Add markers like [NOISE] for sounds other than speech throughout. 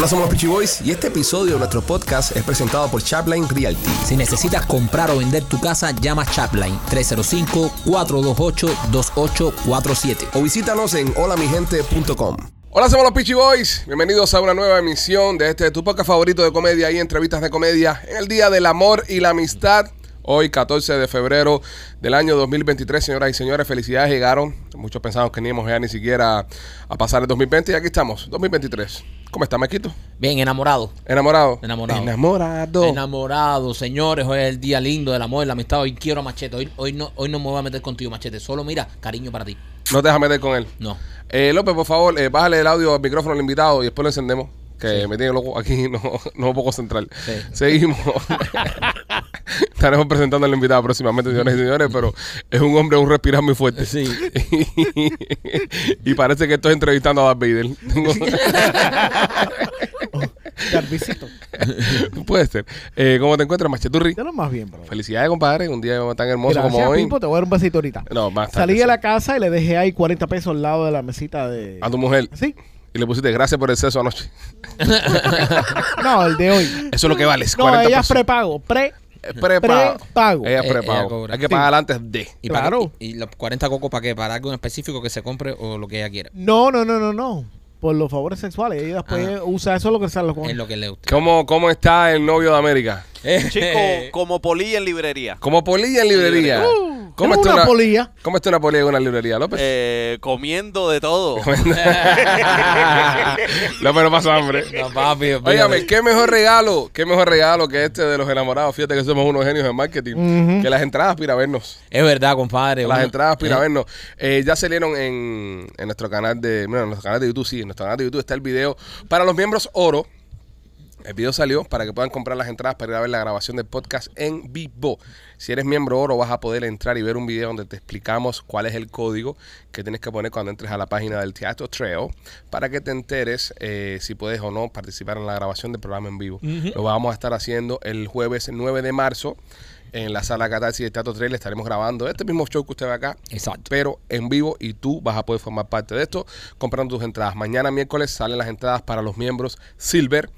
Hola, somos los Peachy Boys y este episodio de nuestro podcast es presentado por Chapline Realty. Si necesitas comprar o vender tu casa, llama Chapline 305-428-2847. O visítanos en holamigente.com. Hola, somos los Peachy Boys. Bienvenidos a una nueva emisión de este tu podcast favorito de comedia y entrevistas de comedia en el Día del Amor y la Amistad. Hoy, 14 de febrero del año 2023, señoras y señores, felicidades llegaron. Muchos pensamos que ni íbamos ya ni siquiera a pasar el 2020 y aquí estamos, 2023. ¿Cómo está, Maquito? Bien, enamorado. ¿Enamorado? Enamorado. Enamorado. Enamorado, señores. Hoy es el día lindo del amor la amistad. Hoy quiero a Machete. Hoy, hoy, no, hoy no me voy a meter contigo, Machete. Solo mira, cariño para ti. No te dejas meter con él. No. Eh, López, por favor, eh, bájale el audio al micrófono al invitado y después lo encendemos. Que Sí. me tiene loco aquí, [LAUGHS] no, no me puedo concentrar. Sí. Seguimos. [LAUGHS] Estaremos presentando al invitado próximamente, señores y señores, pero es un hombre, un respirar muy fuerte. Sí. [LAUGHS] y parece que estoy entrevistando a Darth Vader. Garbicito. Puede ser. Eh, ¿Cómo te encuentras, Macheturri? De lo más bien, bro. Felicidades, compadre. Un día tan hermoso Gracias, como hoy. Te voy a dar un besito ahorita. No, más tarde, Salí sí. de la casa y le dejé ahí 40 pesos al lado de la mesita de... A tu mujer. ¿Sí? Y le pusiste gracias por el sexo anoche. [LAUGHS] No, el de hoy. Eso es lo que vale. No, 40 ella es prepago. Pre... Es prepago. prepago. Ella es Eh, prepago. ella. Hay que Sí. pagar antes de. ¿Y, Claro. ¿Y los 40 cocos para qué? ¿Para algo en específico que se compre o lo que ella quiera? No, no, no, no, no. Por los favores sexuales. Ella después Ah. usa eso lo que sale los Es lo que le gusta. ¿Cómo, ¿Cómo está el novio de América? Chico, [LAUGHS] como polilla en librería. Como polilla en librería. Uh, ¿Cómo está una una, polilla. ¿Cómo está una polilla en una librería, López? Eh, comiendo de todo. [LAUGHS] [LAUGHS] López no pasa hambre. No, papi, Óigame, qué mejor regalo, qué mejor regalo que este de los enamorados. Fíjate que somos unos genios de marketing. Que las entradas para vernos. Es verdad, compadre. Las entradas para eh, vernos. Eh, ya salieron en, en nuestro canal de. Bueno, en nuestro canal de YouTube, sí. En nuestro canal de YouTube está el video para los miembros oro. El video salió para que puedan comprar las entradas para ir a ver la grabación del podcast en vivo. Si eres miembro oro, vas a poder entrar y ver un video donde te explicamos cuál es el código que tienes que poner cuando entres a la página del Teatro Trail para que te enteres eh, si puedes o no participar en la grabación del programa en vivo. Lo vamos a estar haciendo el jueves 9 de marzo en la sala Catarsis del Teatro Trail. Estaremos grabando este mismo show que usted ve acá Exacto. pero en vivo y tú vas a poder formar parte de esto comprando tus entradas. Mañana miércoles salen las entradas para los miembros Silver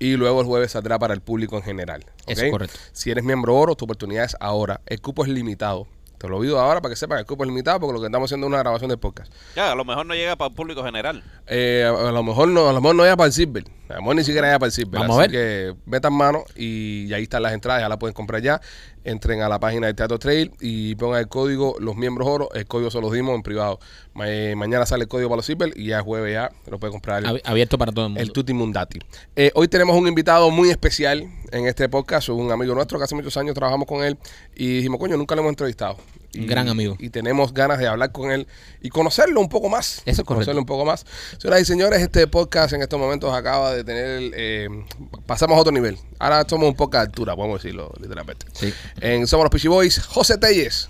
y luego el jueves saldrá para el público en general. Es correcto. Si eres miembro oro, tu oportunidad es ahora. El cupo es limitado. Te lo digo ahora para que sepan, el cupo es limitado porque lo que estamos haciendo es una grabación de podcast. Ya, a lo mejor no llega para el público general. Eh, a, a lo mejor no, a lo mejor no ya para el Silver. A lo mejor ni siquiera ya para el Silver. Vamos a Así que metan mano y, y ahí están las entradas, ya las pueden comprar ya. Entren a la página del Teatro Trail y pongan el código Los Miembros Oro. El código se los dimos en privado. Ma- eh, mañana sale el código para los Silver y ya es jueves ya lo puede comprar el, Ab- Abierto para todo el mundo. el Tutti Mundati. Eh, hoy tenemos un invitado muy especial en este podcast, un amigo nuestro que hace muchos años trabajamos con él y dijimos, coño, nunca lo hemos entrevistado. Y, Un gran amigo. Y tenemos ganas de hablar con él y conocerlo un poco más. Eso es correcto. Conocerlo un poco más. Señoras y señores, este podcast en estos momentos acaba de tener, eh, pasamos a otro nivel. Ahora somos un poco de altura, podemos decirlo literalmente. Sí. En Somos los Peachy Boys, José Telles.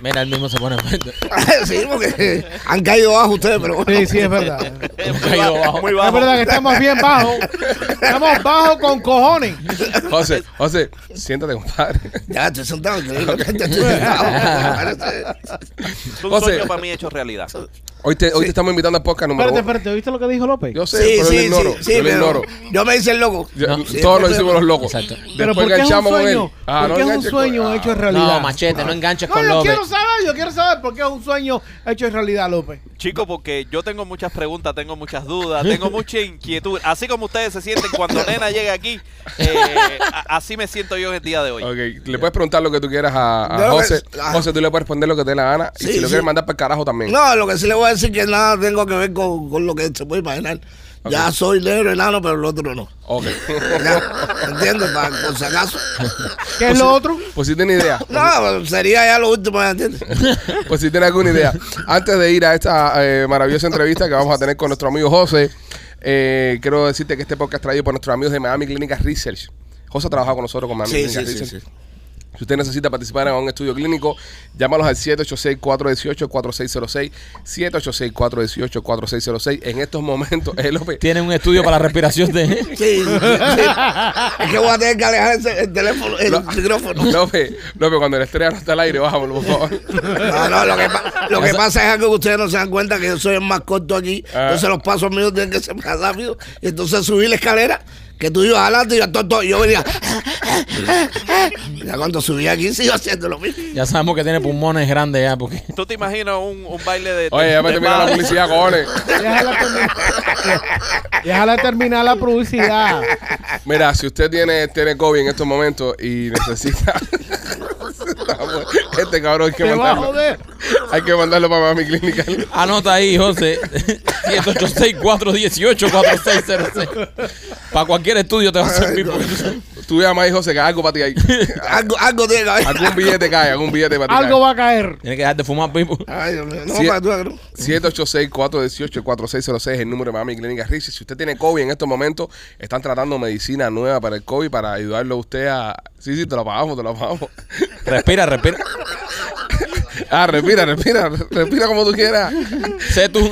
Mira, él mismo se pone [LAUGHS] sí, porque han caído bajo ustedes, pero bueno. Sí, sí, es verdad. [LAUGHS] caído bajo. Muy Es bajo. verdad que estamos bien bajos. Estamos bajos con cojones. José, José, siéntate, compadre. Ya estoy sentado. Estoy sentado. [LAUGHS] Es un José. sueño para mí hecho realidad. Hoy te, hoy te estamos invitando al podcast número Espérate, uno. espérate. ¿Viste lo que dijo López? Yo sé, Sí, pero yo lo sí, ignoro. sí, sí, yo lo pero ignoro. yo me hice el loco. Yo- No. Sí, todos lo pero- hicimos los locos. Exacto. Pero Después ¿por qué es un enganchamos con sueño? él. Ah, ¿Por no qué es un enganches con- sueño ah. hecho realidad? No, machete, no enganches No, con yo López. quiero saber, yo quiero saber por qué es un sueño hecho en realidad, López. Chico, porque yo tengo muchas preguntas, tengo muchas dudas, tengo [LAUGHS] mucha inquietud. Así como ustedes se sienten cuando [LAUGHS] Nena llega aquí, eh, a- así me siento yo en el día de hoy. Ok, le puedes preguntar lo que tú quieras a, a No, José. ah. José, tú le puedes responder lo que te dé la gana. y Sí, si lo sí. quieres mandar para el carajo también. No, lo que sí le voy a decir que nada tengo que ver con, con lo que se puede imaginar. Ya soy negro enano, pero el otro no. Ok. [LAUGHS] ¿Entiendes? Para, por si acaso. ¿Qué es lo otro? pues si tienes idea. No, sería ya lo último, ¿entiendes? [LAUGHS] Pues si tienes alguna idea. Antes de ir a esta eh, maravillosa entrevista que vamos a tener con nuestro amigo José, eh, quiero decirte que este podcast es traído por nuestros amigos de Miami Clinic Research. José ha trabajado con nosotros con Miami sí, sí, Research. sí. Si usted necesita participar en un estudio clínico, llámalos al 786-418-4606. 786-418-4606. En estos momentos, [LAUGHS] eh, López, Tiene un estudio para la respiración de... Sí, sí, sí. Es que voy a tener que alejar ese- el teléfono, el Lo- micrófono. López, López, cuando el estrella no está al aire, bájamelo, por favor. No, no, lo que, pa- lo que pasa es que ustedes no se dan cuenta que yo soy el más corto aquí. Ah. Entonces los pasos míos tienen que ser más rápidos. Y entonces subí la escalera, que tú ibas adelante y yo venía. Ya cuando subí aquí sigo haciendo lo mismo. Ya sabemos que tiene pulmones grandes ya, porque... ¿Tú te imaginas un, un baile de. Oye, ya me termina la publicidad, cojones. Déjala terminar, déjala terminar la publicidad. Mira, si usted tiene, tiene COVID en estos momentos y necesita. este cabrón hay que Te va a mandarlo. joder. Hay que mandarlo para mi clínica. Anota ahí, José. 786-418-4606. Para cualquier estudio te va a servir. sabes- Tú llamas ahí, José, que algo para ti ahí. Algo, algo tiene que haber. Algún billete cae, algún billete para ti. Algo cae. va a caer. Tienes que dejar de fumar, Pipo. Ay, Dios mío. No, para tú, ¿no? 786-418-4606 es el número de Miami Clínica Richie. Si usted tiene COVID en estos momentos, están tratando medicina nueva para el COVID para ayudarlo a usted a. Sí, sí, te lo pagamos, te lo pagamos. Respira, respira. Ah, respira, respira, respira como tú quieras. Sé tú. [LAUGHS]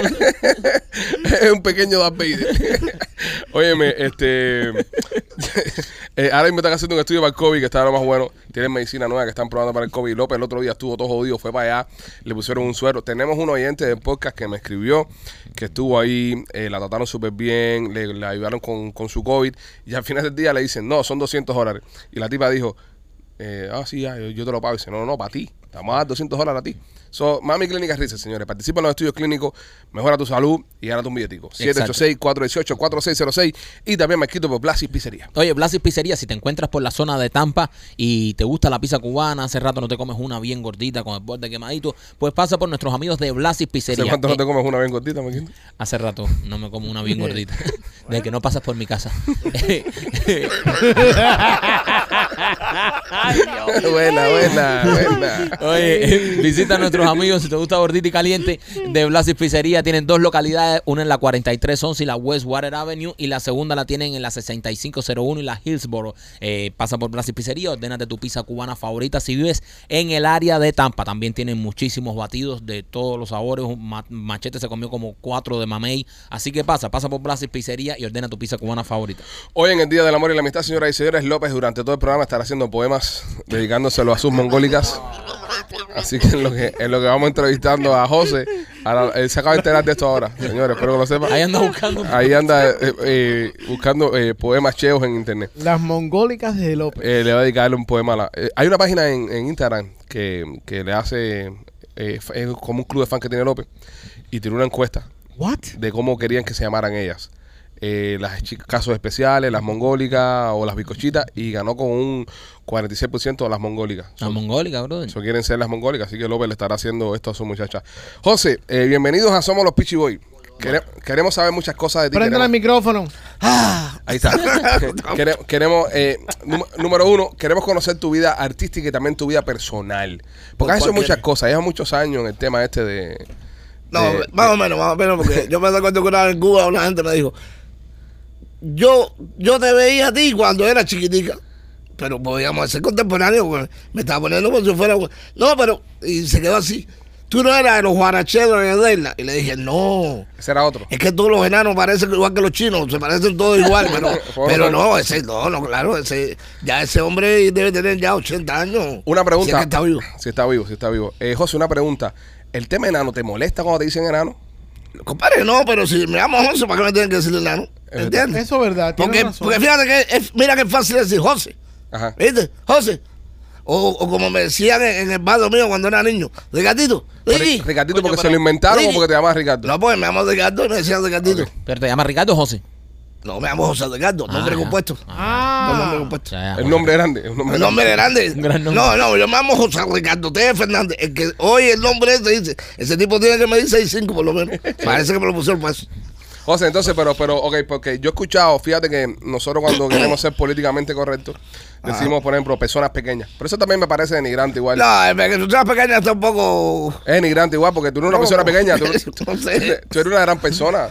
es un pequeño Darth Vader. [LAUGHS] Óyeme, este. [LAUGHS] eh, ahora mismo están haciendo un estudio para el COVID que está lo más bueno. Tienen medicina nueva que están probando para el COVID. López el otro día estuvo todo jodido, fue para allá, le pusieron un suero. Tenemos un oyente del podcast que me escribió, que estuvo ahí, eh, la trataron súper bien, le, le ayudaron con, con su COVID. Y al final del día le dicen, no, son 200 dólares. Y la tipa dijo, eh, ah, sí, ya, yo, yo te lo pago. Y dice, no, no, para ti. Te vamos a dar 200 dólares a ti. So, Mami Clínica Risa, señores. Participa en los estudios clínicos, mejora tu salud y gánate un billetico. Exacto. 786-418-4606 y también me quito por Blasis Pizzería. Oye, Blasis Pizzería, si te encuentras por la zona de Tampa y te gusta la pizza cubana, hace rato no te comes una bien gordita con el borde quemadito, pues pasa por nuestros amigos de Blasis ¿Hace Pizzería. cuánto no Eh, te comes una bien cortita, Maquito? Hace rato no me como una bien [LAUGHS] gordita. [LAUGHS] De que no pasas por mi casa. [LAUGHS] buena, buena, buena. Oye, visita a nuestros [LAUGHS] amigos si te gusta gordita y caliente de Blasis Pizzería. Tienen dos localidades, una en la 4311 y la Westwater Avenue y la segunda la tienen en la 6501 y la Hillsboro. Eh, pasa por Blasis Pizzería, ordénate tu pizza cubana favorita si vives en el área de Tampa. También tienen muchísimos batidos de todos los sabores. Machete se comió como cuatro de mamey. Así que pasa, pasa por Blasis Pizzería y ordena tu pizza cubana favorita. Hoy en el Día del Amor y la Amistad, señoras y señores, López durante todo el programa estará haciendo poemas dedicándoselo a sus mongólicas. Así que en lo que, en lo que vamos entrevistando a José, él se acaba de enterar de esto ahora, señores, espero que lo sepan. Ahí anda buscando. Ahí anda eh, eh, buscando eh, poemas cheos en internet. Las mongólicas de López. Eh, le va a dedicarle un poema a la... eh, hay una página en, en Instagram que, que le hace... eh, es como un club de fan que tiene López y tiene una encuesta What? de cómo querían que se llamaran ellas. Eh, las casos especiales, las mongólicas o las bicochitas y ganó con un 46% de las mongólicas. La So- mongólica, brother. so quieren ser las mongólicas, así que López le estará haciendo esto a su muchacha. José, eh, bienvenidos a Somos los Pichi Boy. Quere- queremos saber muchas cosas de ti. Prende el micrófono. Ahí está. [LAUGHS] [LAUGHS] Quere- queremos, eh, num- número uno, queremos conocer tu vida artística y también tu vida personal. Porque has hecho muchas cosas, llevas muchos años en el tema este de... No, de- más o menos, más o menos, porque [LAUGHS] yo me acuerdo que una vez en Cuba una gente me dijo, yo, yo te veía a ti cuando era chiquitica, pero podíamos ser contemporáneos, me estaba poniendo como si fuera... No, pero, y se quedó así. Tú no eras de los guaracheros de Edela. Y le dije, no, Ese era otro. es que todos los enanos parecen igual que los chinos, se parecen todos igual, [LAUGHS] pero, pero no, ese, no, no, claro, ese, ya ese hombre debe tener ya 80 años. Una Si pregunta. es que está vivo. Si está vivo, si está vivo. Eh, José, una pregunta. ¿El tema enano te molesta cuando te dicen enano? Compadre, no, pero si me llamo José, ¿para qué me tienen que decir enano? Es ¿Entiendes? Eso es verdad. Porque, razón. porque fíjate que es- mira que fácil decir José. Ajá. ¿Viste? José. O, o como me decían en, en el barrio mío cuando era niño. Ricardito. Ricky. Ri- Ricardito, porque se lo inventaron o porque te llamas Ricardo. No, pues me llamo Ricardo y me decían Ricardito. Ok. Pero te llama Ricardo o José. No, me llamo José Ricardo, nombre Ah, compuesto. Ah. No, nombre compuesto. Ya, ya, El nombre grande. El nombre El nombre grande. Un gran nombre. No, no, yo me llamo José Ricardo T. Fernández. El que hoy el nombre ese dice, ese tipo tiene que medir 6'5 por lo menos. [LAUGHS] Parece que me lo pusieron para eso. José, entonces, pero, pero, ok, porque yo he escuchado, fíjate que nosotros cuando [COUGHS] queremos ser políticamente correctos, decimos, por ejemplo, personas pequeñas. Pero eso también me parece denigrante igual. No, es que tú seas pequeña está un poco. Es denigrante igual, porque tú no eres una persona pequeña, tú, [LAUGHS] no sé. tú eres una gran persona.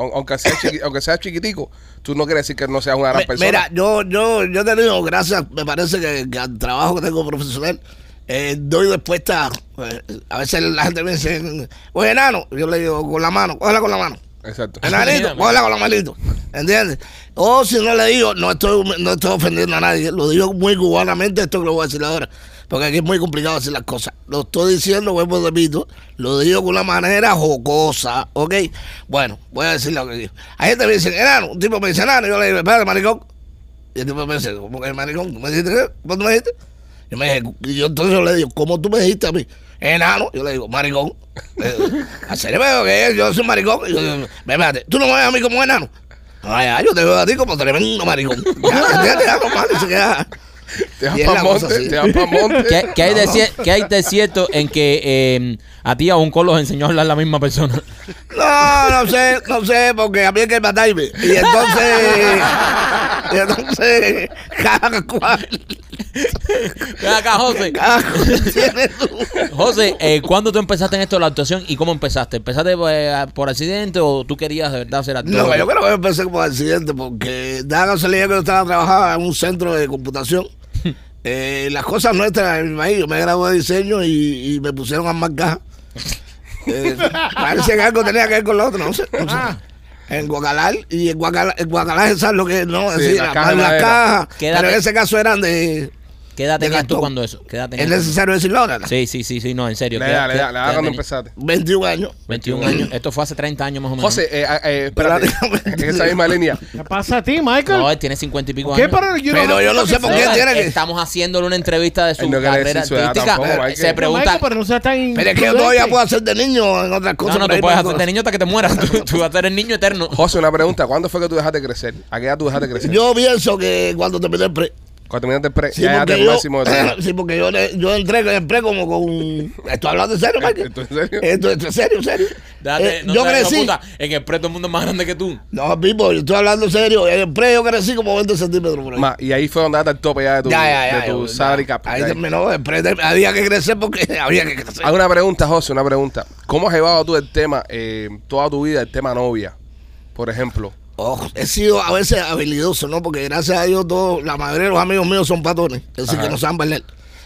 Aun- Aunque sea, chiqui- aunque sea chiquitico, tú no quieres decir que no seas una gran Me- persona. Mira, yo, yo, yo te digo, gracias, me parece que, que al trabajo que tengo profesional, eh, doy respuesta. eh, a veces la gente me dice, oye, enano, yo le digo con la mano, cógela con la mano. Exacto. Enanito, [LAUGHS] cógela con la manito. ¿Entiendes? O si no le digo, no estoy, no estoy ofendiendo a nadie, lo digo muy cubanamente, esto que lo voy a decir ahora. Porque aquí es muy complicado decir las cosas. Lo estoy diciendo, vuelvo repito, lo digo con una manera jocosa, ¿ok? Bueno, voy a decir lo que digo. Hay gente que me dice, enano, un tipo me dice enano, yo le digo, espérate, maricón. Y el tipo me dice, ¿cómo que maricón? ¿Tú me dijiste qué? ¿Cómo tú me dijiste? Yo me dije, y yo entonces yo le digo, ¿cómo tú me dijiste a mí? Enano, yo le digo, maricón. ¿A serio me veo que yo soy maricón? Y yo, "Ve, espérate, ¿tú no me ves a mí como enano? No, ya, yo te veo a ti como tremendo maricón. Ya. Ya, normal, y se queda. Te vas para monte, así. te vas para monte. ¿Qué, qué hay de, cier- qué hay de cierto en que eh, a ti a un colo los enseñó a hablar la misma persona? No, no sé, no sé, porque a mí hay que matarme. Y entonces, y entonces, cada cual, Ven acá, José. cada cual tiene su... José, eh, ¿cuándo tú empezaste en esto de la actuación y cómo empezaste? ¿Empezaste eh, por accidente o tú querías de verdad ser actor? No, yo creo que empecé como accidente porque da la casualidad que yo estaba trabajando en un centro de computación. Eh, las cosas nuestras mi yo me gradué de diseño y, y me pusieron a marcar. Eh, parece que algo tenía que ver con lo otro, no sé. no sé. En Guacalar, y en Guacalar, en Guacalar es lo que no, es Sí, decir, Quédate. pero en ese caso eran de. ¿Qué edad tenías tú cuando eso? ¿Qué edad ¿Es tenías tú? necesario decirlo ahora? Sí, sí, sí, sí, no, en serio. Le ¿qué da, le da, le da cuando empezaste. 21 años. 21 años. Esto fue hace 30 años más o menos. José, eh, eh, espérate. Prácticamente. [LAUGHS] En esa misma línea. ¿Qué pasa a ti, Michael? No, él tiene 50 y pico ¿Qué? años. Pero yo Pero yo no sé por qué tiene que. Estamos haciéndole una entrevista de su no carrera su artística. tampoco. Se pregunta. Michael, pero no seas tan Pero es que yo todavía puedo hacer de niño en otras cosas. No, no, tú puedes hacer de niño hasta que te mueras. Tú, tú vas a ser el niño eterno. José, una pregunta. ¿Cuándo fue que tú dejaste de crecer? ¿A qué edad tú dejaste de crecer? Yo pienso que cuando terminé el pre. Cuando terminaste el pre, Sí, ya porque te yo, máximo de [LAUGHS] sí, porque yo, le- yo entré, entré como con. ¿Estoy hablando en serio, Michael? ¿Esto en serio? Esto esto en serio, en serio. Date, Eh, no yo crecí. puta, en el pre todo el mundo es más grande que tú. No, Pipo, yo estoy hablando en serio. En el pre yo crecí como 20 centímetros por ahí. Ma, y ahí fue donde daste el tope ya de tu, ya, ya, ya. de tu ya. salary cap. Ahí Ya. terminó. El pre había que crecer porque [LAUGHS] había que crecer. Hago una pregunta, José, una pregunta. ¿Cómo has llevado tú el tema, eh, toda tu vida, el tema novia? Por ejemplo. Oh, he sido a veces habilidoso, ¿no? Porque gracias a Dios, todos, la mayoría de los amigos míos son patones. Es decir, Ajá. que no saben bailar.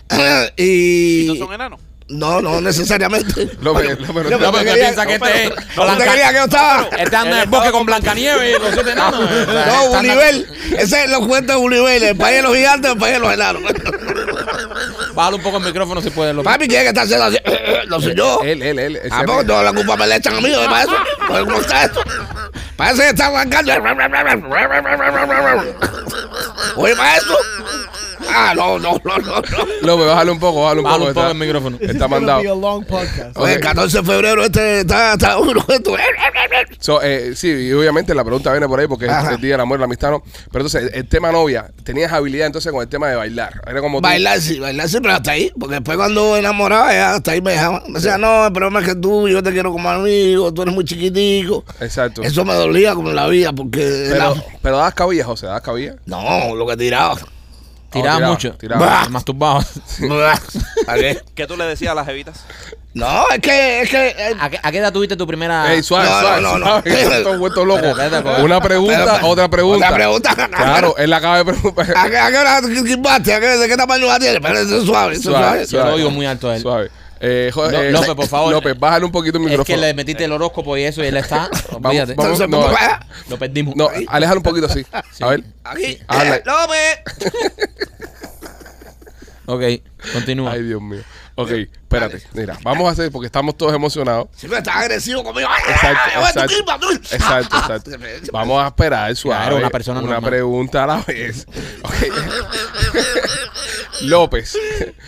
[LAUGHS] y. ¿Y no son enanos? No, no necesariamente. No yo te- No, pero quería- ¿qué piensa que no, este pero- es ¿Cómo te Blanca- quería que yo estaba? Este anda en el bosque con Blancanieves y los siete enanos. [LAUGHS] No, Univel. Ese es lo cuento de Univel. El país de los gigantes, el país de los enanos. [LAUGHS] Bájale un poco el micrófono si puedes. López. Papi, ¿quién es que está haciendo así? [CLEARS THROAT] No soy yo. Él, él, él. ¿A poco toda la culpa me la echan a mí? ¿Para eso? ¿Cómo está esto? Que está arrancando. [LAUGHS] Oye, eso. Ah, no, no, no, no. no. López, bájale un poco, bájale un Bájale poco. un poco está- el micrófono. Está mandado. be a long podcast. Oye, el 14 de febrero este está, está uno [LAUGHS] de. So, eh, sí, y obviamente la pregunta viene por ahí porque es Ajá. el día del amor y la amistad, ¿no? Pero entonces, el, tema novia, tenías habilidad entonces con el tema de bailar. Era como tú- Bailar sí, bailar sí, pero hasta ahí. Porque después cuando enamoraba, ya hasta ahí me dejaba. Me decía, no, el problema es que tú, yo te quiero como amigo, tú eres muy chiquitico. Exacto. Eso me dolía como en la vida, porque... Pero, la- pero dabas cabilla, José, dabas cabilla. No, lo que tiraba. Tiraba tiraba, mucho. tiraba. ¿A qué? [LAUGHS] ¿Qué tú le decías a las evitas? No, es que... Es que eh, ¿A qué, a qué edad tuviste tu primera.? Ey, suave, no, suave, no, no, suave, no. que estás vuelto loco. Una pregunta, Pero- otra pregunta. Otra pregunta. [LAUGHS] Claro, él acaba de ¿A preguntar. qué, a qué hora? ¿A qué, ¿De qué tamaño la tiene? Pero eso es suave, eso es Suave, suave. Yo lo oigo muy alto a él. Suave. Eh, jo- eh, López, por favor. López, bájale un poquito el Es que micrófono. le metiste el horóscopo y eso y él está. [LAUGHS] Olvídate. vamos, Entonces, no. Lo perdimos. No, aléjalo un poquito así. A ver. Aquí. Habla. Eh, López. [LAUGHS] Ok, continúa. Ay, Dios mío. Ok, espérate. Mira, vamos a hacer, porque estamos todos emocionados. Siempre estás agresivo conmigo. Ay, Exacto, ay, ay, tú exacto. Exacto, exacto. Vamos a esperar suave. Claro, una persona Una normal. pregunta a la vez. Ok. [LAUGHS] López.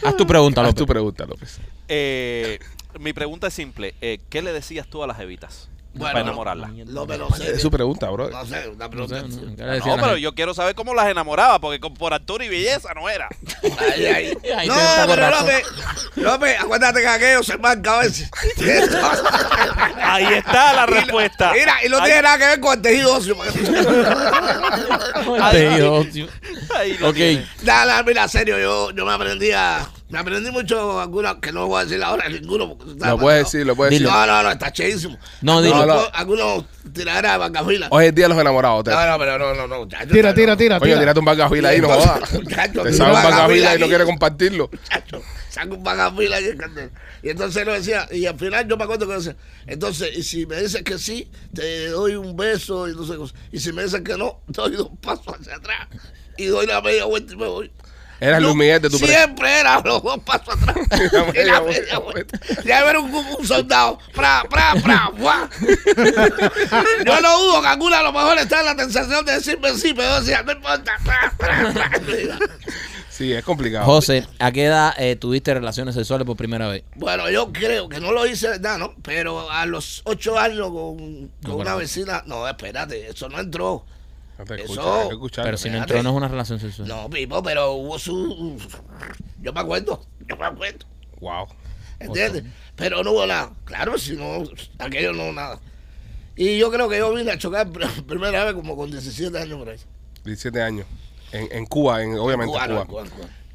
Haz tu pregunta, Haz López. tu pregunta, López. Eh, mi pregunta es simple. Eh, ¿Qué le decías tú a las evitas Bueno, para enamorarlas? López, no sé. Es su pregunta, bro. No sé, una No sé, no, ¿qué le No, decía a la pero yo quiero saber cómo las enamoraba, porque por altura y belleza no era. Ay, ay. [LAUGHS] Ahí No, pero. López, López, acuérdate que aquello se marca a veces. [LAUGHS] Ahí está la respuesta. Mira, y no tiene nada que ver con el tejido óseo. Te digo, tío. ahí lo Ok. nada, mira, serio, yo, yo me aprendí a, Me aprendí mucho algunas que no voy a decir ahora ninguno. Porque Lo puedes decir, lo puedes decir. No, no, no, está chéísimo. No, algunos, dilo. algunos tiraderas de vancafila. Hoy es día de los enamorados. Te... No, no, pero no, no, no. muchacho, Tira, tira, tira, tira. tírate un bacafila ahí, no jodas. Te sabe un bacafila y no ahí. quiere compartirlo. Muchacho, saca un vagafila y. Y entonces lo decía, y al final yo me acuerdo que decía, entonces, y si me dices que sí, te doy un beso y no sé cosas. Y si me dices que no, doy dos pasos hacia atrás y doy la media vuelta y me voy. Eras Yo Luis Miguel de tu pre- Siempre era [LAUGHS] los dos pasos atrás. [LAUGHS] Media media vuelta. Ya ver un, un soldado. Pra, pra, pra, ¡fua! Yo no dudo que alguna a lo mejor está en la sensación de decirme sí, pero yo decía, no importa. Pra, pra, pra. Sí, es complicado. José, ¿a qué edad eh, tuviste relaciones sexuales por primera vez? Bueno, yo creo que no lo hice, ¿verdad? ¿no? Pero a los ocho años con, con No, una vecina, no, espérate, eso no entró. No te Eso- hay que. Pero si no entró, no es una relación sexual. No, Pipo, pero hubo su... Yo me acuerdo, yo me acuerdo, Wow. ¿entiendes? Pero no hubo nada. Claro, si no, aquello no nada. Y yo creo que yo vine a chocar pr- [LAUGHS] primera vez como con 17 años por ahí. 17 años. En, en Cuba, en, obviamente en Cuba. cubano.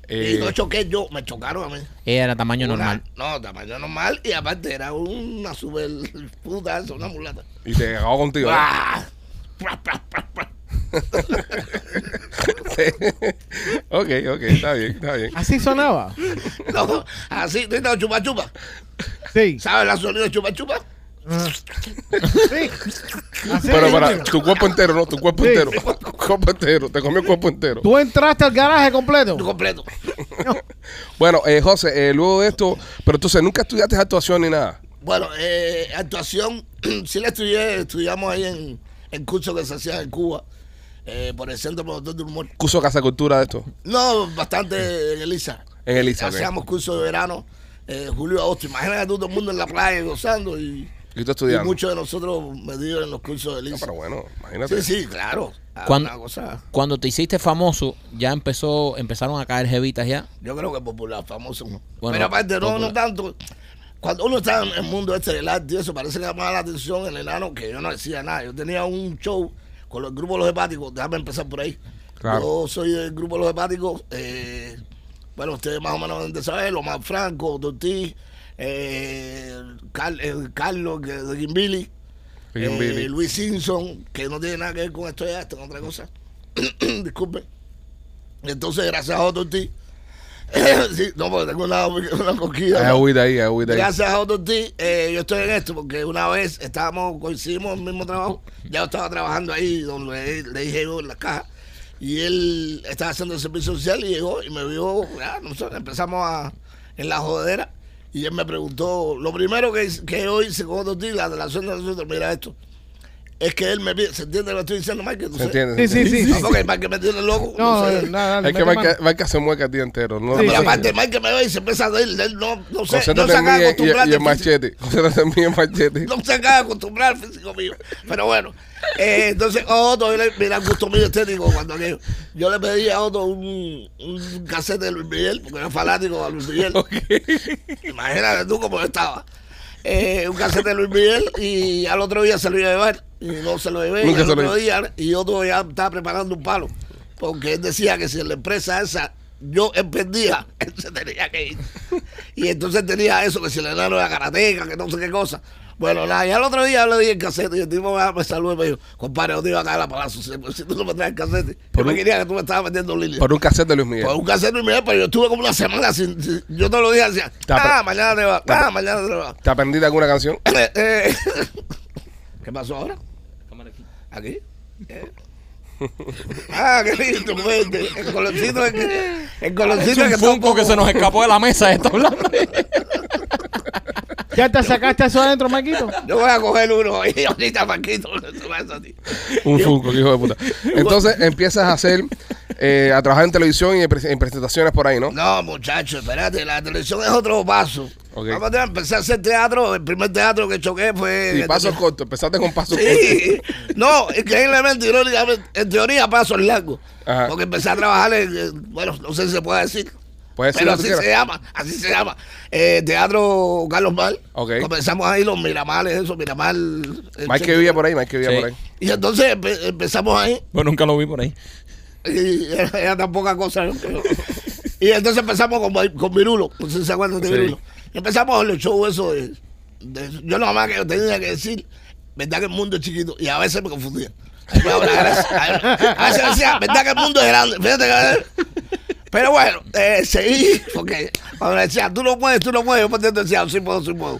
Eh, y no choqué yo, me chocaron a mí. Ella era tamaño Una- normal. No, tamaño normal y aparte era una super puta, eso, una mulata. Y te acabó contigo. ¿eh? Ok, ok, está bien, está bien. Así sonaba. No, así, ¿tú estás chupa chupa? Sí. ¿Sabes la sonido de chupa chupa? Sí. Pero para tu cuerpo entero, ¿no? Tu cuerpo Sí. entero. cuerpo entero. Te comió el cuerpo entero. Tú entraste al garaje completo. Tú completo. Bueno, eh, José, eh, luego de esto, pero entonces nunca estudiaste actuación ni nada. Bueno, eh, actuación, [CLEARS THROAT] sí la estudié, estudiamos ahí en, en curso que se hacía en Cuba, eh, por el Centro Promotor de Humor. Curso de Casa Cultura de esto. No, bastante en Elisa. En Elisa. Hacíamos curso de verano, eh, julio, agosto. Imagínate tú todo el mundo en la playa gozando y, Y tú y muchos de nosotros metidos en los cursos de No, Elisa. pero bueno, imagínate. Sí, sí, claro. Ah, Cuando- Una cosa, Cuando te hiciste famoso, ya empezó, empezaron a caer jevitas ya. yo creo que es popular, famoso. Bueno, pero aparte, no, no tanto. Cuando uno está en el mundo este del arte y eso, parece que llamaba la atención el enano que yo no decía nada. Yo tenía un show con el grupo Los Hepáticos, déjame empezar por ahí. Claro. Yo soy del grupo Los Hepáticos, eh, bueno, ustedes más o menos deben de saber, Omar Franco, Dortí, eh, Car- eh, Carlos que- de Gimbili, eh. Luis Simpson, que no tiene nada que ver con esto ya, esto es otra cosa. [CLEARS THROAT] Disculpen. Entonces, gracias a Otto T. [LAUGHS] sí, no, porque tengo una, [LAUGHS] una cosquilla. Hay agüita ahí, hay agüita ahí. Gracias a Otto T, eh, yo estoy en esto porque una vez estábamos, coincidimos en el mismo trabajo. Ya yo estaba trabajando ahí donde le dije yo en la caja. Y él estaba haciendo el servicio social y llegó y me vio, ya, no sé, empezamos a, en la jodera. Y él me preguntó, lo primero que, que yo hice con Otto T, la relación de nosotros, mira esto. Es que él me pide, ¿se entiende lo que estoy diciendo? ¿Tú ¿Se entiende? Sí, sí, sí. No, porque Michael me tiene loco. No, sé. nada, Es que Mike. Mike se mueca el día entero. No, Sí, Pero no- sí. aparte, Michael me ve y se empieza a reír. Él no, no sé, no se acaba de acostumbrar. y el machete. Concéntrate en mí el machete. no se acaba de acostumbrar al físico mío. Pero bueno, eh, entonces Otto, mira, mira el gusto mío estético cuando aquello. Yo le pedí a Otto un, un cassette de Luis Miguel, porque era fanático de Luis Miguel. [LAUGHS] Imagínate tú cómo estaba. Eh, un cassette de Luis Miguel y al otro día se lo iba a llevar y no se lo llevé. Y Nunca al se lo otro día y Otto ya estaba preparando un palo. Porque él decía que si en la empresa esa yo emprendía, [LAUGHS] él se tenía que ir. Y entonces tenía eso, que si el enano era karateca, que no sé qué cosa. Bueno, nada, y al otro día le di el casete y el tipo me, me saludó y me dijo, compadre, yo te iba a caer a palazo si, si tú no me traes el casete. Yo me quería que tú me estabas vendiendo línea. Por un cassette de Luis Miguel. Por un casete y medio, pero yo estuve como una semana sin, sin- yo los días decía, Está ah, mañana te va, ah, mañana te va. ¿Te aprendiste alguna canción? [LAUGHS] Eh, eh, [LAUGHS] ¿Qué pasó ahora? ¿Aquí? Eh. Ah, qué lindo, verde. El colorcito es que, el colorcito Es que un que se nos escapó de la mesa. Está hablando. [LAUGHS] ¿Ya te sacaste eso adentro, Maquito? [LAUGHS] Yo voy a coger uno y [LAUGHS] ahorita [LAUGHS] ti. Un Funko, que hijo de puta. Entonces empiezas a hacer, eh, a trabajar en televisión y en, pre- en presentaciones por ahí, ¿no? No, muchacho, espérate, la televisión es otro paso. Ok. Vamos a ver, empecé a hacer teatro, el primer teatro que choqué fue... Y pasos cortos, empezaste con pasos cortos. Sí, no, increíblemente, irónicamente, en teoría pasos largos. Ajá. Porque empecé a trabajar en, en- bueno, no sé si se puede decir. Puedes Pero así se llama, así se llama. Eh, teatro Carlos Mal. Ok. Comenzamos ahí los Miramales, eso, Miramar. el Mike que vivía por ahí, Mike que vivía Sí. por ahí. Y entonces empe- empezamos ahí. Bueno, nunca lo vi por ahí. Y era, era tan poca cosa. ¿no? Pero- Y entonces empezamos con, con Virulo, no sé si se acuerdan de Sí. Virulo. Y empezamos con los shows eso de, de- Yo nada más que tenía que decir, verdad que el mundo es chiquito. Y a veces me confundía. A veces decía, verdad que el mundo es grande. Fíjate que... Pero bueno, eh, seguí, porque cuando me decía, tú no puedes, tú no puedes, yo por dentro decía, sí puedo, sí puedo.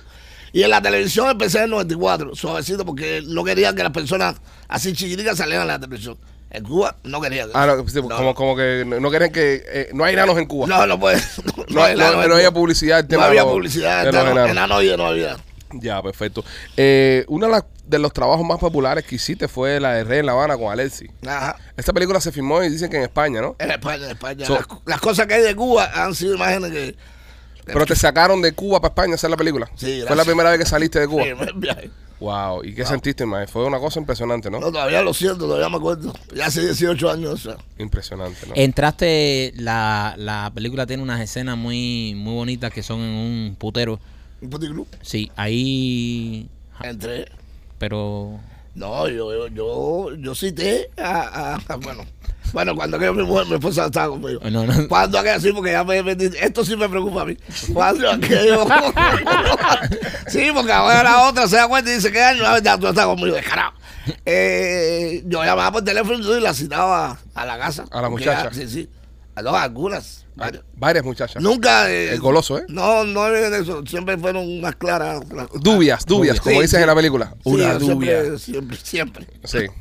Y en la televisión empecé en el 94, suavecito, porque no querían que las personas así chiquiticas salieran en la televisión. En Cuba no querían. Ah, no, sí, No. como, como que no quieren que. eh, no hay enanos en Cuba. No, no puede. [LAUGHS] No, no- no había publicidad No tema había publicidad. de los enano, enanos. no había. Ya, perfecto. Eh, uno de, las- de los trabajos más populares que hiciste fue la de Rey en La Habana con Alexi. Ajá. Esta película se filmó y dicen que en España, ¿no? En España, en España. So- las, las cosas que hay de Cuba han sido imágenes que. Pero te sacaron de Cuba para España a hacer la película. Sí, Fue gracias. la primera vez que saliste de Cuba. Primer viaje. Wow. ¿Y qué sentiste, man? Fue una cosa impresionante, ¿no? No, todavía lo siento, todavía me acuerdo. Ya hace 18 años. O sea. Impresionante, ¿no? Entraste, la, la película tiene unas escenas muy, muy bonitas que son en un putero. Un puticlub. Sí, ahí. Entré. Pero. No, yo, yo, yo, yo cité a, a- a- bueno, bueno, cuando aquella mi mujer, mi esposa estaba conmigo. No, no. Cuando aquella sí, porque ya me, me- esto sí me preocupa a mí. Cuando aquello, [LAUGHS] sí, porque ahora la otra se da cuenta y dice, ¿qué año? La verdad, tú estás conmigo, descarado. Eh, yo llamaba por teléfono y la citaba a la casa. A la muchacha. Sí, sí. Dos, algunas. varias. Varias muchachas. Nunca. eh, El goloso, ¿eh? No, no es eso. Siempre fueron más claras. las- Dubias, dubias, como Sí, dices sí. en la película. Sí, Una yo dubia. Siempre, siempre, siempre. Sí.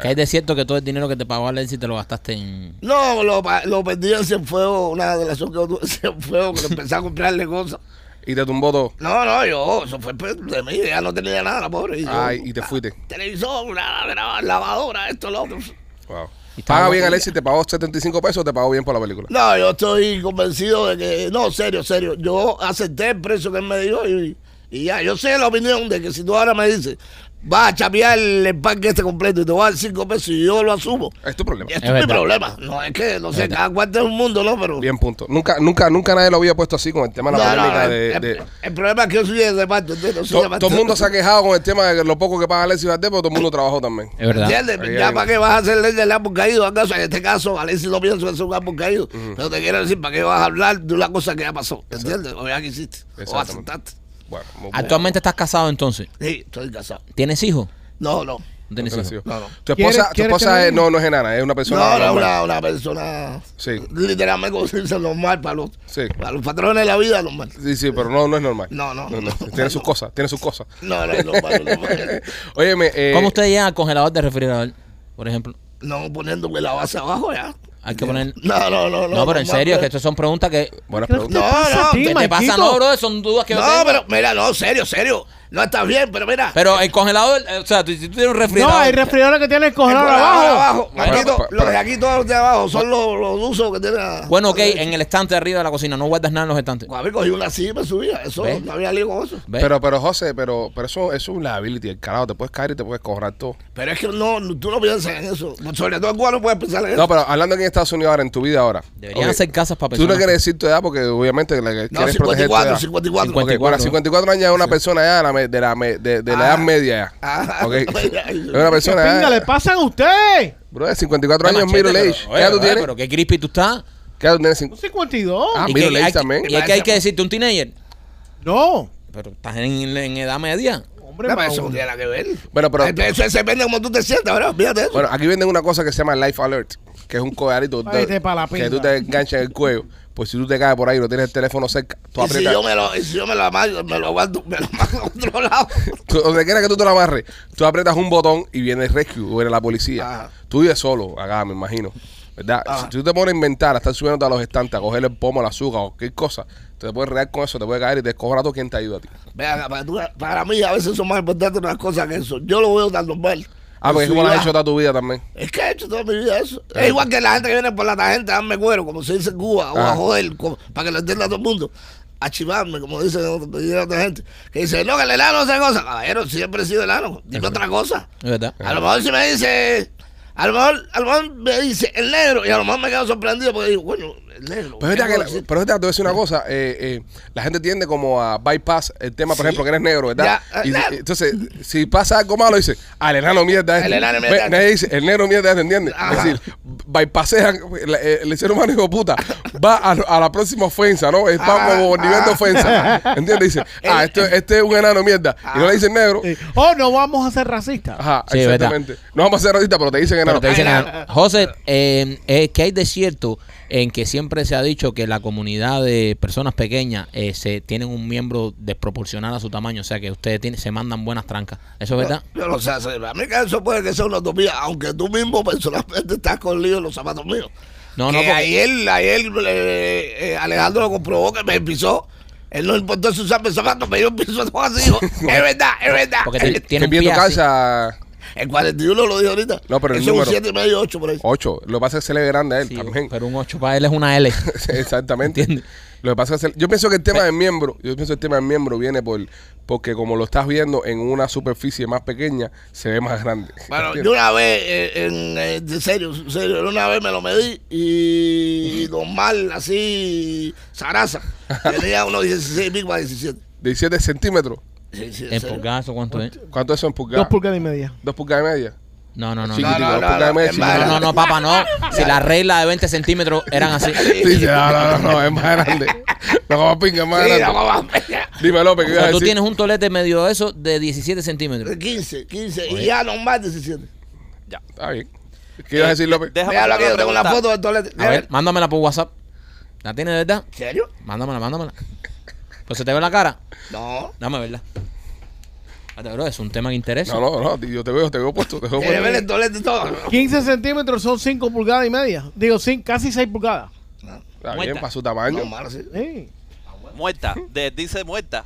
Que es de cierto que todo el dinero que te pagó Alexi te lo gastaste en. No, lo, lo perdí en Cienfuegos, una relación que yo tuve en Cienfuegos, que empecé a comprarle cosas. Y te tumbó todo. No, no, yo, eso fue pues, de mí, ya no tenía nada, la pobre. Y yo, Ay, y te fuiste. Televisor, una, lavadora, esto, lo otro. Wow. ¿Paga bien bueno. Alexi? ¿Te pagó 75 pesos o te pagó bien por la película? No, yo estoy convencido de que, no, serio, serio, yo acepté el precio que él me dio y, y ya, yo sé la opinión de que si tú ahora me dices, vas a chapear el parque este completo y te voy a dar 5 pesos y yo lo asumo. Es tu problema. Es es, mi verdad. problema. No es que, no sé, cada cuarto es un mundo, ¿no? Pero. Bien, punto. Nunca, nunca, nunca nadie lo había puesto así con el tema de la No, no, el, de, el- de- el problema es que yo soy de reparto, ¿entiendes? No soy To- de todo el mundo se ha quejado con el tema de lo poco que paga Alexis Valdés, pero todo el mundo trabajó también. Es verdad. ¿Entiendes? Ya hay- para qué vas a hacer ley del árbol caído, acaso en este caso, Alexis no pienso que es un árbol caído, pero te quiero decir, ¿para qué vas a hablar de una cosa que ya pasó? ¿Entiendes? O ya que hiciste, o aceptaste. Bueno, muy- Actualmente estás casado entonces. Sí, estoy casado. ¿Tienes hijos? No, no. No tienes hijos. No, no. Tu ¿Quieres- esposa, tu quieres esposa es- no, no es enana, es una persona. No, no, normal. una, una persona Sí. literalmente como se dice normal para los, Sí. para los patrones de la vida normal. Sí, sí, pero no, no es normal. No, no, no. Tiene sus cosas, tiene sus cosas. No, no, normal, normal. [LAUGHS] Óyeme, eh, ¿Cómo usted llega al congelador de refrigerador, por ejemplo? No poniéndome la base abajo ya. Hay que poner. No, no, no. No, pero en serio, es que estas son preguntas que. Buenas ¿Qué te preguntas. No, pasa no, a ti, ¿Qué te pasa? No, bro, son dudas que yo No, tengo. pero mira, no, serio, serio. No está bien, pero mira. Pero el congelador, eh, o sea, tú- si tú tienes un No, refrigerador. hay refrigeradores que tienen el El congelador abajo. abajo. Bueno, Marquito, pero- los de aquí, todos los de abajo, son los, los usos que tienen. a- Bueno, ok, en el estante de arriba de la cocina, no guardas nada en los estantes. A ver, cogí una silla y me subía. Eso, ¿Ves? no había lío con eso. ¿Ves? Pero, pero José, pero, pero eso, eso es un liability, el carajo, te puedes caer y te puedes cobrar todo. Pero es que no, no- tú no piensas en eso. Sobre todo en Cuba no puedes pensar en eso. No, pero hablando aquí en Estados Unidos ahora, en tu vida ahora. Deberían ok, hacer casas para Tú no personas. quieres decir tu edad porque obviamente le No, quieres proteger tu 54, edad. 54. Ok, bueno, 54 años es una persona ya la, me- de la, me- de, de la Ah. edad media ya. Ah. Ok. [LAUGHS] Ay, Es una persona Pinga, ya. le pasan a usted. Bro, de 54 Qué años, machete, middle pero- age. ¿Qué oye, edad tú tienes? Pero qué crispy tú estás. ¿Qué edad tú tienes? Un 52. Ah, y middle age hay- también. Y es que hay que decirte un teenager. No. Pero estás en, en edad media. Hombre, No, pero no. eso no tiene nada que ver. Bueno, pero- Eso eso depende de cómo tú te sientas, ¿verdad? Fíjate eso. Bueno, aquí venden una cosa que se llama Life Alert, que es un collarito de- Váyate pa' la que pinga. tú te enganchas en el cuello. Pues si tú te caes por ahí y no tienes el teléfono cerca, tú y si aprietas. yo me lo, y si yo me lo amarro, me lo guardo, me lo [LAUGHS] mando a otro lado. tú- donde quiera que tú te lo amarres, tú aprietas un botón y viene el rescue o viene la policía. Ajá. Tú vives solo acá, me imagino. ¿Verdad? Ajá. Si tú te pones a inventar, a estar subiendo a los estantes, a coger el pomo, el azúcar o cualquier cosa, te puedes rear con eso, te puede caer y te cobra todo quien te ayuda a ti. Vean, para, para mí a veces son más importantes unas cosas que eso. Yo lo veo tan normal. Ah, porque es como lo has hecho toda tu vida también. Es que he hecho toda mi vida eso. Es igual que la gente que viene por la tangente a darme cuero, como se dice en Cuba, o Ah. a joder, como- para que lo entienda todo el mundo. A chivarme, como dicen otra, otra gente. Que dice, no, que el enano hace cosas. Caballero, siempre he sido enano. Dime otra cosa. Es verdad. A lo mejor si me dice, a lo mejor, a lo mejor me dice el negro, y a lo mejor me quedo sorprendido porque digo, bueno, Pero es ¿qué verdad que, verdad, te voy a decir una cosa, eh, eh, la gente tiende como a bypass el tema, por Sí. ejemplo, que eres negro, ¿verdad? Ya, Y- eh, entonces, si pasa algo malo, dice, al enano mierda este. El enano mierda este. Nadie dice, el negro mierda este, ¿entiendes? Ajá. Es decir, bypassean, el, ser humano hijo puta, va a, a la próxima ofensa, ¿no? Es va como nivel de ofensa. ¿Entiendes? Dice, ah, este, este es un enano mierda. Y no le dicen negro. Sí. Oh, no vamos a ser racistas. Ajá, Sí, exactamente. No vamos a ser racistas, pero te dicen enano. Pero te dicen, Ay, ah, José, eh, eh, que hay de cierto en que siempre se ha dicho que la comunidad de personas pequeñas eh, se tienen un miembro desproporcional a su tamaño, o sea que ustedes tienen, se mandan buenas trancas. ¿Eso es verdad? Yo no sé hacer. A mí que eso puede que sea una utopía, aunque tú mismo personalmente [LAUGHS] estás con lío en los zapatos míos. No, no, que porque- ayer, ayer eh, eh, Alejandro lo comprobó que me pisó. Él no importó si usaba zapatos, me dio un piso todo [LAUGHS] así. [LAUGHS] es verdad, es verdad. Porque te- tiene un viendo pie así. El 41 lo dijo ahorita. No, pero el Eso es un número. 7 y medio, 8 por ahí. 8. Lo que pasa es que se le ve grande a él Sí, también. pero un 8 para él es una L. [LAUGHS] Exactamente. ¿Entiendes? Lo que pasa es que yo pienso que el tema del miembro, yo pienso que el tema del miembro viene por porque como lo estás viendo en una superficie más pequeña, se ve más grande. Bueno, yo una vez, eh, en, eh, de serio, en serio, una vez me lo medí y normal, así, zaraza. [LAUGHS] Tenía unos 16 mil para 17. 17 centímetros. Sí, sí, en ¿En serio. pulgadas o cuánto es? ¿Cuánto es eso en pulgadas? Dos pulgadas y media. Dos pulgadas y media. No, no, no. Sí, No, no, no, no, es más no, no, papá, no. Si la regla de 20 centímetros eran así. Sí, sí, no, no, no, no, es más grande. No como pinga, es más Sí, grande. no, vamos, Dime, López, ¿qué O sea, tú decir? tienes un tolete medio eso de 17 centímetros. 15, 15, y ya normal 17. Ya. Está bien. ¿Qué ibas a decir, López? Déjame Mira aquí, yo tengo una foto del tolete. A ver, mándamela por WhatsApp. ¿La tienes de verdad? ¿En serio? Mándamela, mándamela. Pues se te ve la cara. No. Dame verla. Espérate, bro, es un tema que interesa. No, no, no, yo te veo, te veo puesto, te veo [LAUGHS] puesto. el tolete y todo. 15 centímetros son 5 pulgadas y media. Digo, cin- casi 6 pulgadas. No, Está bien, Muerta. para su tamaño. Sí. Muerta. De- dice muerta.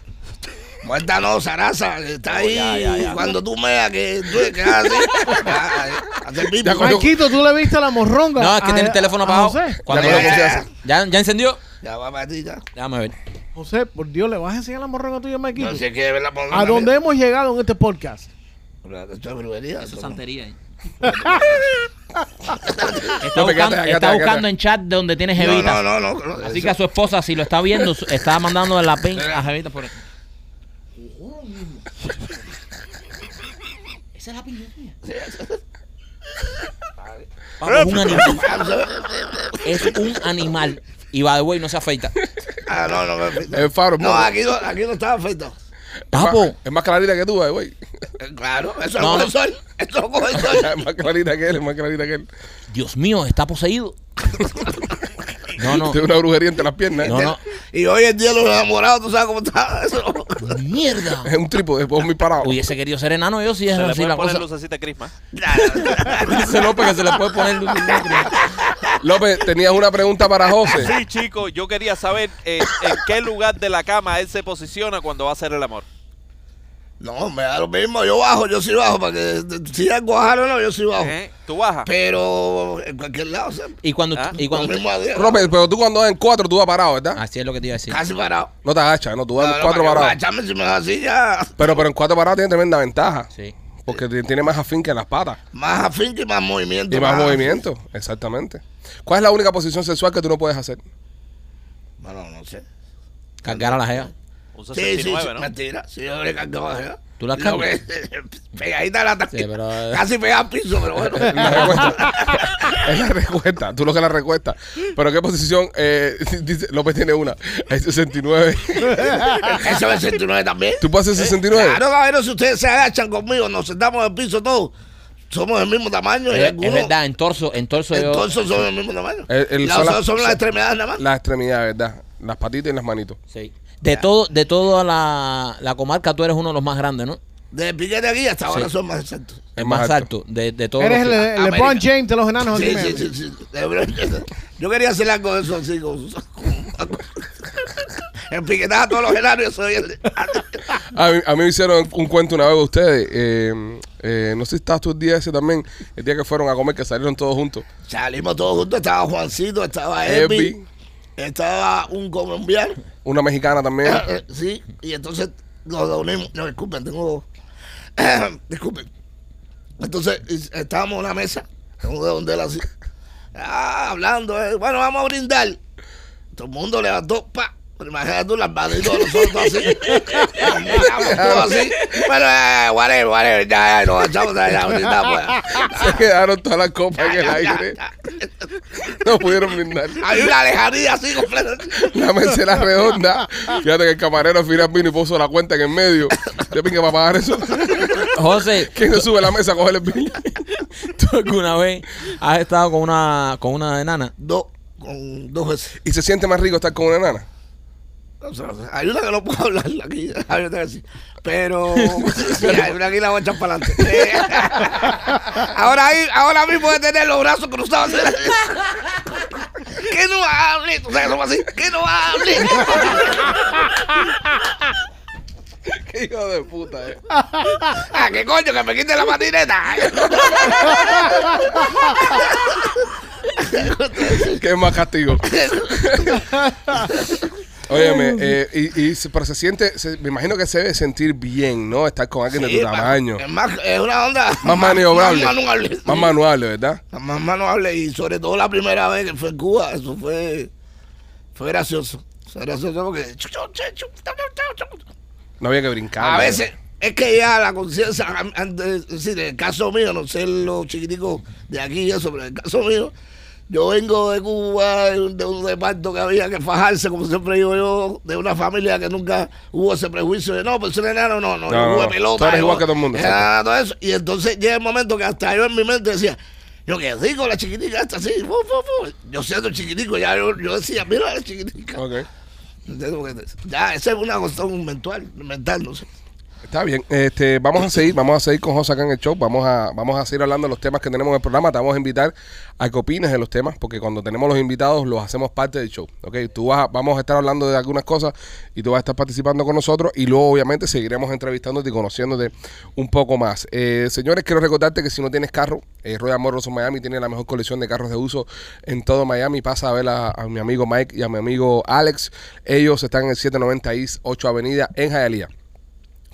Muerta no, zaraza, está ahí. ya, ya, ya. Cuando tú meas, que tú que haces así. [LAUGHS] ah, pipi. Ya Marquito, ¿tú le viste la morronga? No, es que a- tiene el teléfono a apagado. José. Cuando Ya hace. ¿Ya, ¿Ya encendió? Ya va para ti, ya. Déjame ver. José, por Dios, ¿le vas a enseñar la morronga tuya, Marquito? No sé qué ver la ¿A dónde hemos llegado en este podcast? Esto es brujería. Eso es santería. [LAUGHS] ahí. No, Está buscando, está en chat de donde tienes No, Jevita. no, no, no. no, Así eso- que a su esposa, si lo está viendo, está mandando la pin a Jevita por ahí. Esa es la. Papo, es un animal. Es un animal. Y by the way, no se afeita. Ah, no, no, no. El faro, No, aquí no, aquí no estaba afeitado. Papo, Es más clarita que tú, eh, güey. Eh, Claro, eso No, no. el sol. Esto lo coge el sol. Es [LAUGHS] más clarita que él, es más clarita que él. Dios mío, está poseído. [LAUGHS] No, no. Tiene una brujería entre las piernas. No, no. Y hoy en día los enamorados, tú sabes cómo está eso. Mierda. Es un trípode, después muy parado. Hubiese querido ser enano yo si es Se le así puede la poner cosa. lucecita de crisma. [LAUGHS] Dice López que se le puede poner luz. López, tenías una pregunta para José. Sí, chico, yo quería saber eh, en qué lugar de la cama él se posiciona cuando va a hacer el amor. No, me da lo mismo. Yo bajo, yo sí bajo. Para que si algo bajar o no, yo sí bajo. ¿Eh? ¿Tú bajas? Pero en cualquier lado, o sea, Y cuando, Ah, y lo cuando mismo a día. López, pero tú cuando vas en cuatro, tú vas parado, ¿verdad? Así es lo que te iba a decir. Casi parado. No te agachas, no, tú vas No, en no, cuatro para que parados. agacharme, si me das así ya. Pero, pero en cuatro parados tiene tremenda ventaja. Sí. Porque tiene más afín que en las patas. Más afín y más movimiento. Y más movimiento, exactamente. ¿Cuál es la única posición sexual que tú no puedes hacer? Bueno, no sé. Cargar a la jeva. Un Sí, sí, sí, 69, ¿no? mentira. Si yo le cargaba a ¿Tú la cargas? [LAUGHS] Pegadita a la Sí, pero- Casi pegada al piso, pero bueno. [LAUGHS] La recuesta. es la recuesta. Tú lo que la recuesta. Pero ¿qué posición? Eh, [LAUGHS] dice, López tiene una. Hay 69. Eso es el 69 también. ¿Tú puedes hacer 69? Claro, cabrón, si ustedes se agachan conmigo, nos sentamos en el piso todos, somos del mismo tamaño. y Es, es algunos, verdad, en torso, en torso yo. Entonces somos del mismo tamaño. El- el Las son las extremidades nada más. La extremidad, ¿verdad? Las patitas y las manitos. Sí. De todo, de toda la, la comarca, tú eres uno de los más grandes, ¿no? De piquete aquí hasta ahora Sí. son más exactos. El más, alto. de, de todos. Eres los el, LeBron. James de los enanos. Sí, aquí, sí, sí, sí. Yo quería hacer algo de eso así. Con, con- [LAUGHS] a todos los genarios soy el. A mí, a mí me hicieron un cuento una vez de ustedes. eh, eh, no sé si estabas tú el día ese también. El día que fueron a comer, que salieron todos juntos. Salimos todos juntos. Estaba Juancito, estaba Elvi, estaba un colombiano. una mexicana también. Eh, sí, y entonces nos reunimos. No, disculpen, tengo. [COUGHS] disculpen. Entonces estábamos en una mesa, en un redondel así, ah, hablando. eh, bueno, vamos a brindar. Todo el mundo levantó, pa. Pero imagínate tú las manitos de nosotros así. [LAUGHS] Miramos todo así. Bueno, eh, whatever, whatever. Ya, ya, nos echamos ya, ya, ahorita, pues. Se quedaron todas las copas en el Ya, ya, aire. ya. No pudieron brindar. Hay una lejanía así completa. La mesa era redonda. Fíjate que el camarero al final vino y puso la cuenta en el medio. Yo pingue para pagar eso. José, ¿Quién se sube a la mesa a coger el bill? ¿tú alguna vez has estado con una, con una enana? Dos, con dos veces. ¿Y se siente más rico estar con una enana? O sea, hay una que no puedo hablar aquí, hay otra que sí. Pero [LAUGHS] sí, hay una que la voy a echar para adelante. Eh, [LAUGHS] ahora, ahora mismo de tener los brazos cruzados. [LAUGHS] Que no hable, sabes cómo así. Que no hable. Qué hijo de puta, eh. Ah, qué coño, que me quite la patineta. Qué más castigo. Óyeme, eh, y, y se- pero se siente, se- me imagino que se debe sentir bien, ¿no? Estar con alguien de tu ma- tamaño. Es, más, es una onda Más maniobrable. Más manuable, ¿verdad? Más manejable y sobre todo la primera vez que fue en Cuba, eso fue, fue gracioso. Fue gracioso porque No había que brincar. a ¿no? veces es que ya la conciencia, an- antes, es decir, en el caso mío, no sé los chiquiticos de aquí y eso, pero en el caso mío, yo vengo de Cuba, de un, reparto que había que fajarse, como siempre digo yo, de una familia que nunca hubo ese prejuicio de no, pues un enano, no, no, No, yo no, jugué no. pelota. Yo- igual que todo el mundo, exacto. todo eso. Y entonces llega el momento que hasta yo en mi mente decía, yo qué digo, la chiquitica esta así, fu, fu, fu. yo siendo chiquitico, ya yo, yo decía, mira la chiquitica. Ok. ¿Entiendes? Porque Ya, esa es una cuestión mental, mental, no sé. Está bien. Este, vamos a seguir, vamos a seguir con José acá en el show. Vamos a, vamos a seguir hablando de los temas que tenemos en el programa. Te vamos a invitar a que opines de los temas, porque cuando tenemos los invitados los hacemos parte del show. ¿ok? Tú vas a- vamos a estar hablando de algunas cosas y tú vas a estar participando con nosotros y luego obviamente seguiremos entrevistándote y conociéndote un poco más. Eh, señores, quiero recordarte que si no tienes carro, eh, Royal Motors Miami tiene la mejor colección de carros de uso en todo Miami. Pasa a ver a, a mi amigo Mike y a mi amigo Alex. Ellos están en el 790 East 8 Avenida en Hialeah.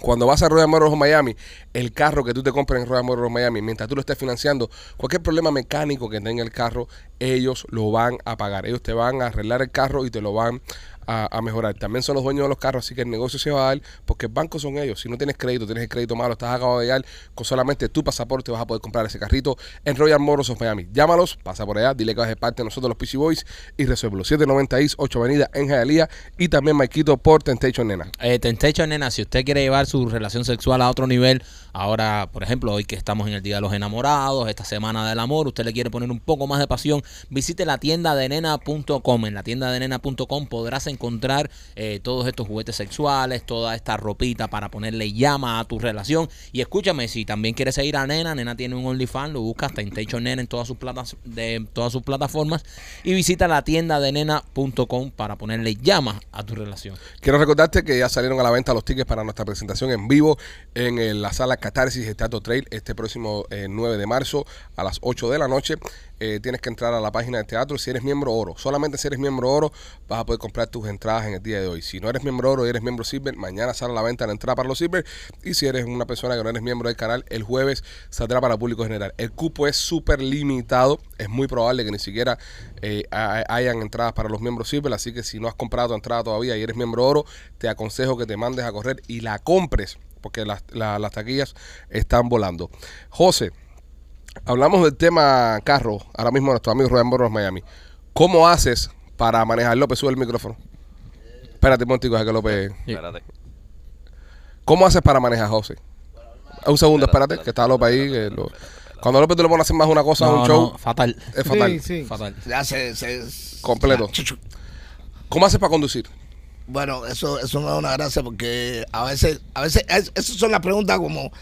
Cuando vas a Royal Motors of Miami, el carro que tú te compres en Royal Motors of Miami, mientras tú lo estés financiando, cualquier problema mecánico que tenga el carro, ellos lo van a pagar. Ellos te van a arreglar el carro y te lo van a, mejorar. También son los dueños de los carros, así que el negocio se va a dar porque el banco son ellos. Si no tienes crédito, tienes el crédito malo, estás acabado de llegar, con solamente tu pasaporte vas a poder comprar ese carrito en Royal Motors of Miami. Llámalos, pasa por allá, dile que vas de parte de nosotros los PC Boys y resuelve 790 East 8 Avenida en Hialeah y también Maikito por Temptation Nena. Eh, nena, si usted quiere llevar su relación sexual a otro nivel, ahora, por ejemplo, hoy que estamos en el Día de los Enamorados, esta semana del amor, usted le quiere poner un poco más de pasión, visite la tienda de. En la tienda de podrás encontrar eh, todos estos juguetes sexuales, toda esta ropita para ponerle llama a tu relación. Y escúchame, si también quieres seguir a Nena, Nena tiene un OnlyFans, lo buscas Temptation Nena en todas sus, de, todas sus plataformas y visita la tienda de para ponerle llama a tu relación. Quiero recordarte que ya salieron a la venta los tickets para nuestra presentación en vivo en eh, la sala Catarsis de Trail este próximo eh, 9 de marzo a las 8 de la noche. Eh, tienes que entrar a la página del teatro si eres miembro oro. Solamente si eres miembro oro vas a poder comprar tus entradas en el día de hoy. Si no eres miembro oro y eres miembro silver, mañana sale a la venta la entrada para los silver. Y si eres una persona que no eres miembro del canal, el jueves saldrá para público general. El cupo es súper limitado. Es muy probable que ni siquiera eh, ha- hayan entradas para los miembros silver. Así que si no has comprado tu entrada todavía y eres miembro oro, te aconsejo que te mandes a correr y la compres. Porque las, la- las taquillas están volando. José, hablamos del tema carro. Ahora mismo nuestro amigo Rubén Borros Miami. ¿Cómo haces para manejar? López, sube el micrófono. Espérate un momentico, que López... Espérate. ¿Cómo haces para manejar, José? Un segundo, espérate, que está López ahí. que lo- Cuando López tú le pones a hacer más una cosa a No, un show, no, fatal. es fatal. Sí, sí. Fatal. Ya se, se- Completo. ¿Cómo haces para conducir? Bueno, eso, eso no es una gracia porque a veces, a veces, es- esas son las preguntas como,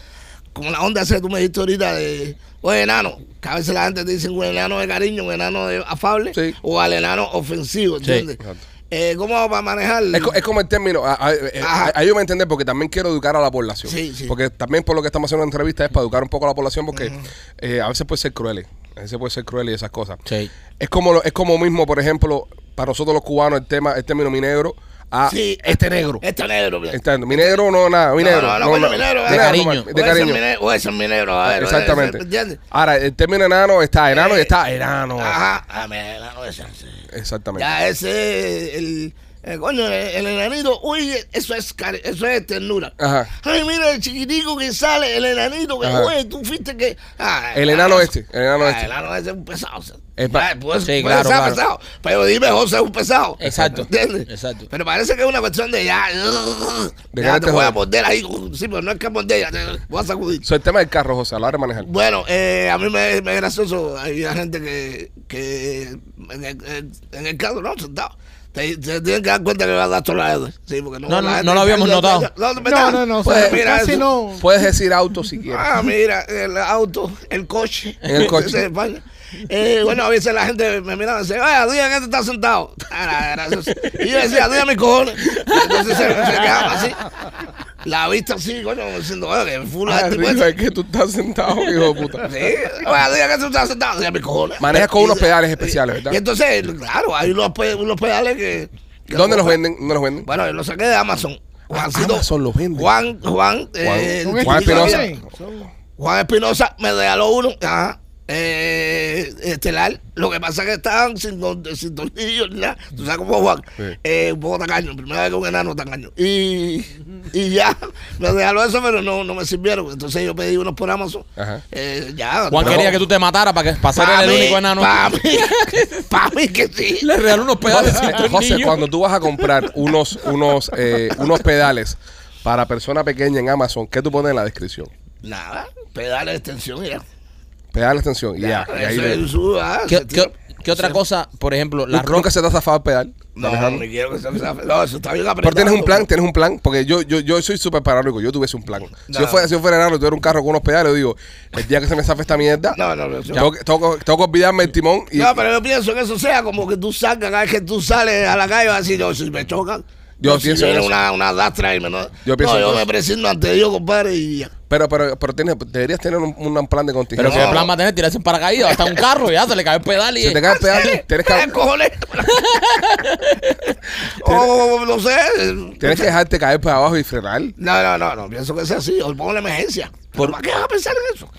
como la onda esa que tú me dijiste ahorita de, oye, enano, que a veces la gente te dice un enano de cariño, un enano de afable, Sí. o al enano ofensivo, ¿entiendes? Exacto. Eh, ¿Cómo vamos a manejar? Es, es como el término, a- a- eh, ayúdame a entender porque también quiero educar a la población. Sí, sí. Porque también por lo que estamos haciendo en entrevista es para educar un poco a la población porque eh, a veces puede ser cruel. A veces puede ser cruel y esas cosas. Sí. Es como es como mismo, por ejemplo, para nosotros los cubanos el tema, el término mi negro a Sí, este negro. Este negro. Este- mi negro no nada, mi No, negro. no, no, coño, mi negro, mi de negro, cariño. De ese es cariño. mi negro, o ese es mi negro, a ver, Exactamente. ¿Entiendes? Ahora, el término enano está enano y está enano. Ajá, ah, mira, enano. Exactamente. Ya ese es el, Eh, coño, el, el enanito, uy, eso es, eso es ternura. Ajá. Ay, mira el chiquitico que sale, el enanito que, Ajá. güey, tú fuiste que. El enano este, el enano ah, este. El enano ese es un pesado. o sea. Es pa- puede- Sí, puede claro, claro. pesado. Pero dime, José es un pesado. Exacto. ¿Entiendes? Exacto. Pero parece que es una cuestión de ya. De ya te voy a morder ahí. Sí, pero no es que morder, ya te voy a sacudir. So, el tema del carro, José, a la hora de manejar. Bueno, eh, a mí me, me es gracioso. Hay gente que, que en, el, en el carro, no, sentado. Te, te tienen que dar cuenta que va a dar todas Sí, porque no, No, la no, no lo habíamos notado. No, No, no, no. o Pues, mira casi no. Puedes decir auto si quieres. Ah, mira, el auto, el coche. En el coche. [LAUGHS] Eh, bueno, a veces la gente me mira y dice, oye, diga que te estás sentado. Ah, gracias. Y yo decía, diga mis cojones. Entonces se, se quedaba así. La vista así, coño, diciendo, que full este Arriba pues. es que tú estás sentado, hijo de puta. Sí, diga que tú estás sentado. Mis cojones. Manejas con unos pedales especiales, ¿verdad? Y entonces, claro, hay unos, pe- unos pedales que. que ¿Dónde los venden? ¿Dónde los venden? Bueno, yo los saqué de Amazon. Juancito, Amazon los vende. Juan, Juan, eh, Juan Espinosa. Juan Espinosa me regaló uno, ajá, eh, estelar. Lo que pasa es que estaban sin, don- sin tornillos ni nada. Tú sabes cómo Juan. Sí. Eh, un poco tacaño. Primera vez que un enano tacaño. Y, y ya, [LAUGHS] me regaló eso, pero no, no me sirvieron. Entonces yo pedí unos por Amazon. Eh, ya. Juan quería que tú te mataras para que para ser pa' el mí, único enano. Para mí, [LAUGHS] pa' mí que sí. Le regaló unos pedales sin José, cuando tú vas a comprar unos, unos, eh, unos pedales para persona pequeña en Amazon, ¿qué tú pones en la descripción? Nada, pedales de extensión y Pedal de extensión y ya. y ahí le- ah, ¿Qué, qué- otra cosa, por ejemplo, la ¿Nunca roca? se te ha zafado el pedal? No, manejando? ni quiero que se No, eso está bien apretado. Pero tienes un plan, tienes un plan, porque yo, yo, yo soy súper paranoico, yo tuviese un plan. Si yo No. fuera, si yo fuera enano y tuviera un carro con unos pedales, yo digo, el día que se me zafe esta mierda, No, no, no. tengo, que, tengo que- tengo que olvidarme el timón y, No, pero yo pienso que eso sea como que tú salgas, cada vez que tú sales a la calle vas a decir, yo, si me chocan. Yo no, si pienso en viene eso. una, una dastra y me no. Yo pienso no, yo eso. me presento ante Dios, compadre, y ya. pero, pero, pero tienes, deberías tener un, un plan de Pero contingencia. qué No. plan va a tener, tirarse un paracaídas hasta un carro, ya se le cae el pedal y. Si te cae el pedal, tienes ¿Qué que, cojones? [LAUGHS] o no sé. tienes que dejarte caer para abajo y frenar. No, no, no, no, pienso que sea así. O pongo la emergencia. ¿Por qué vas a pensar en eso?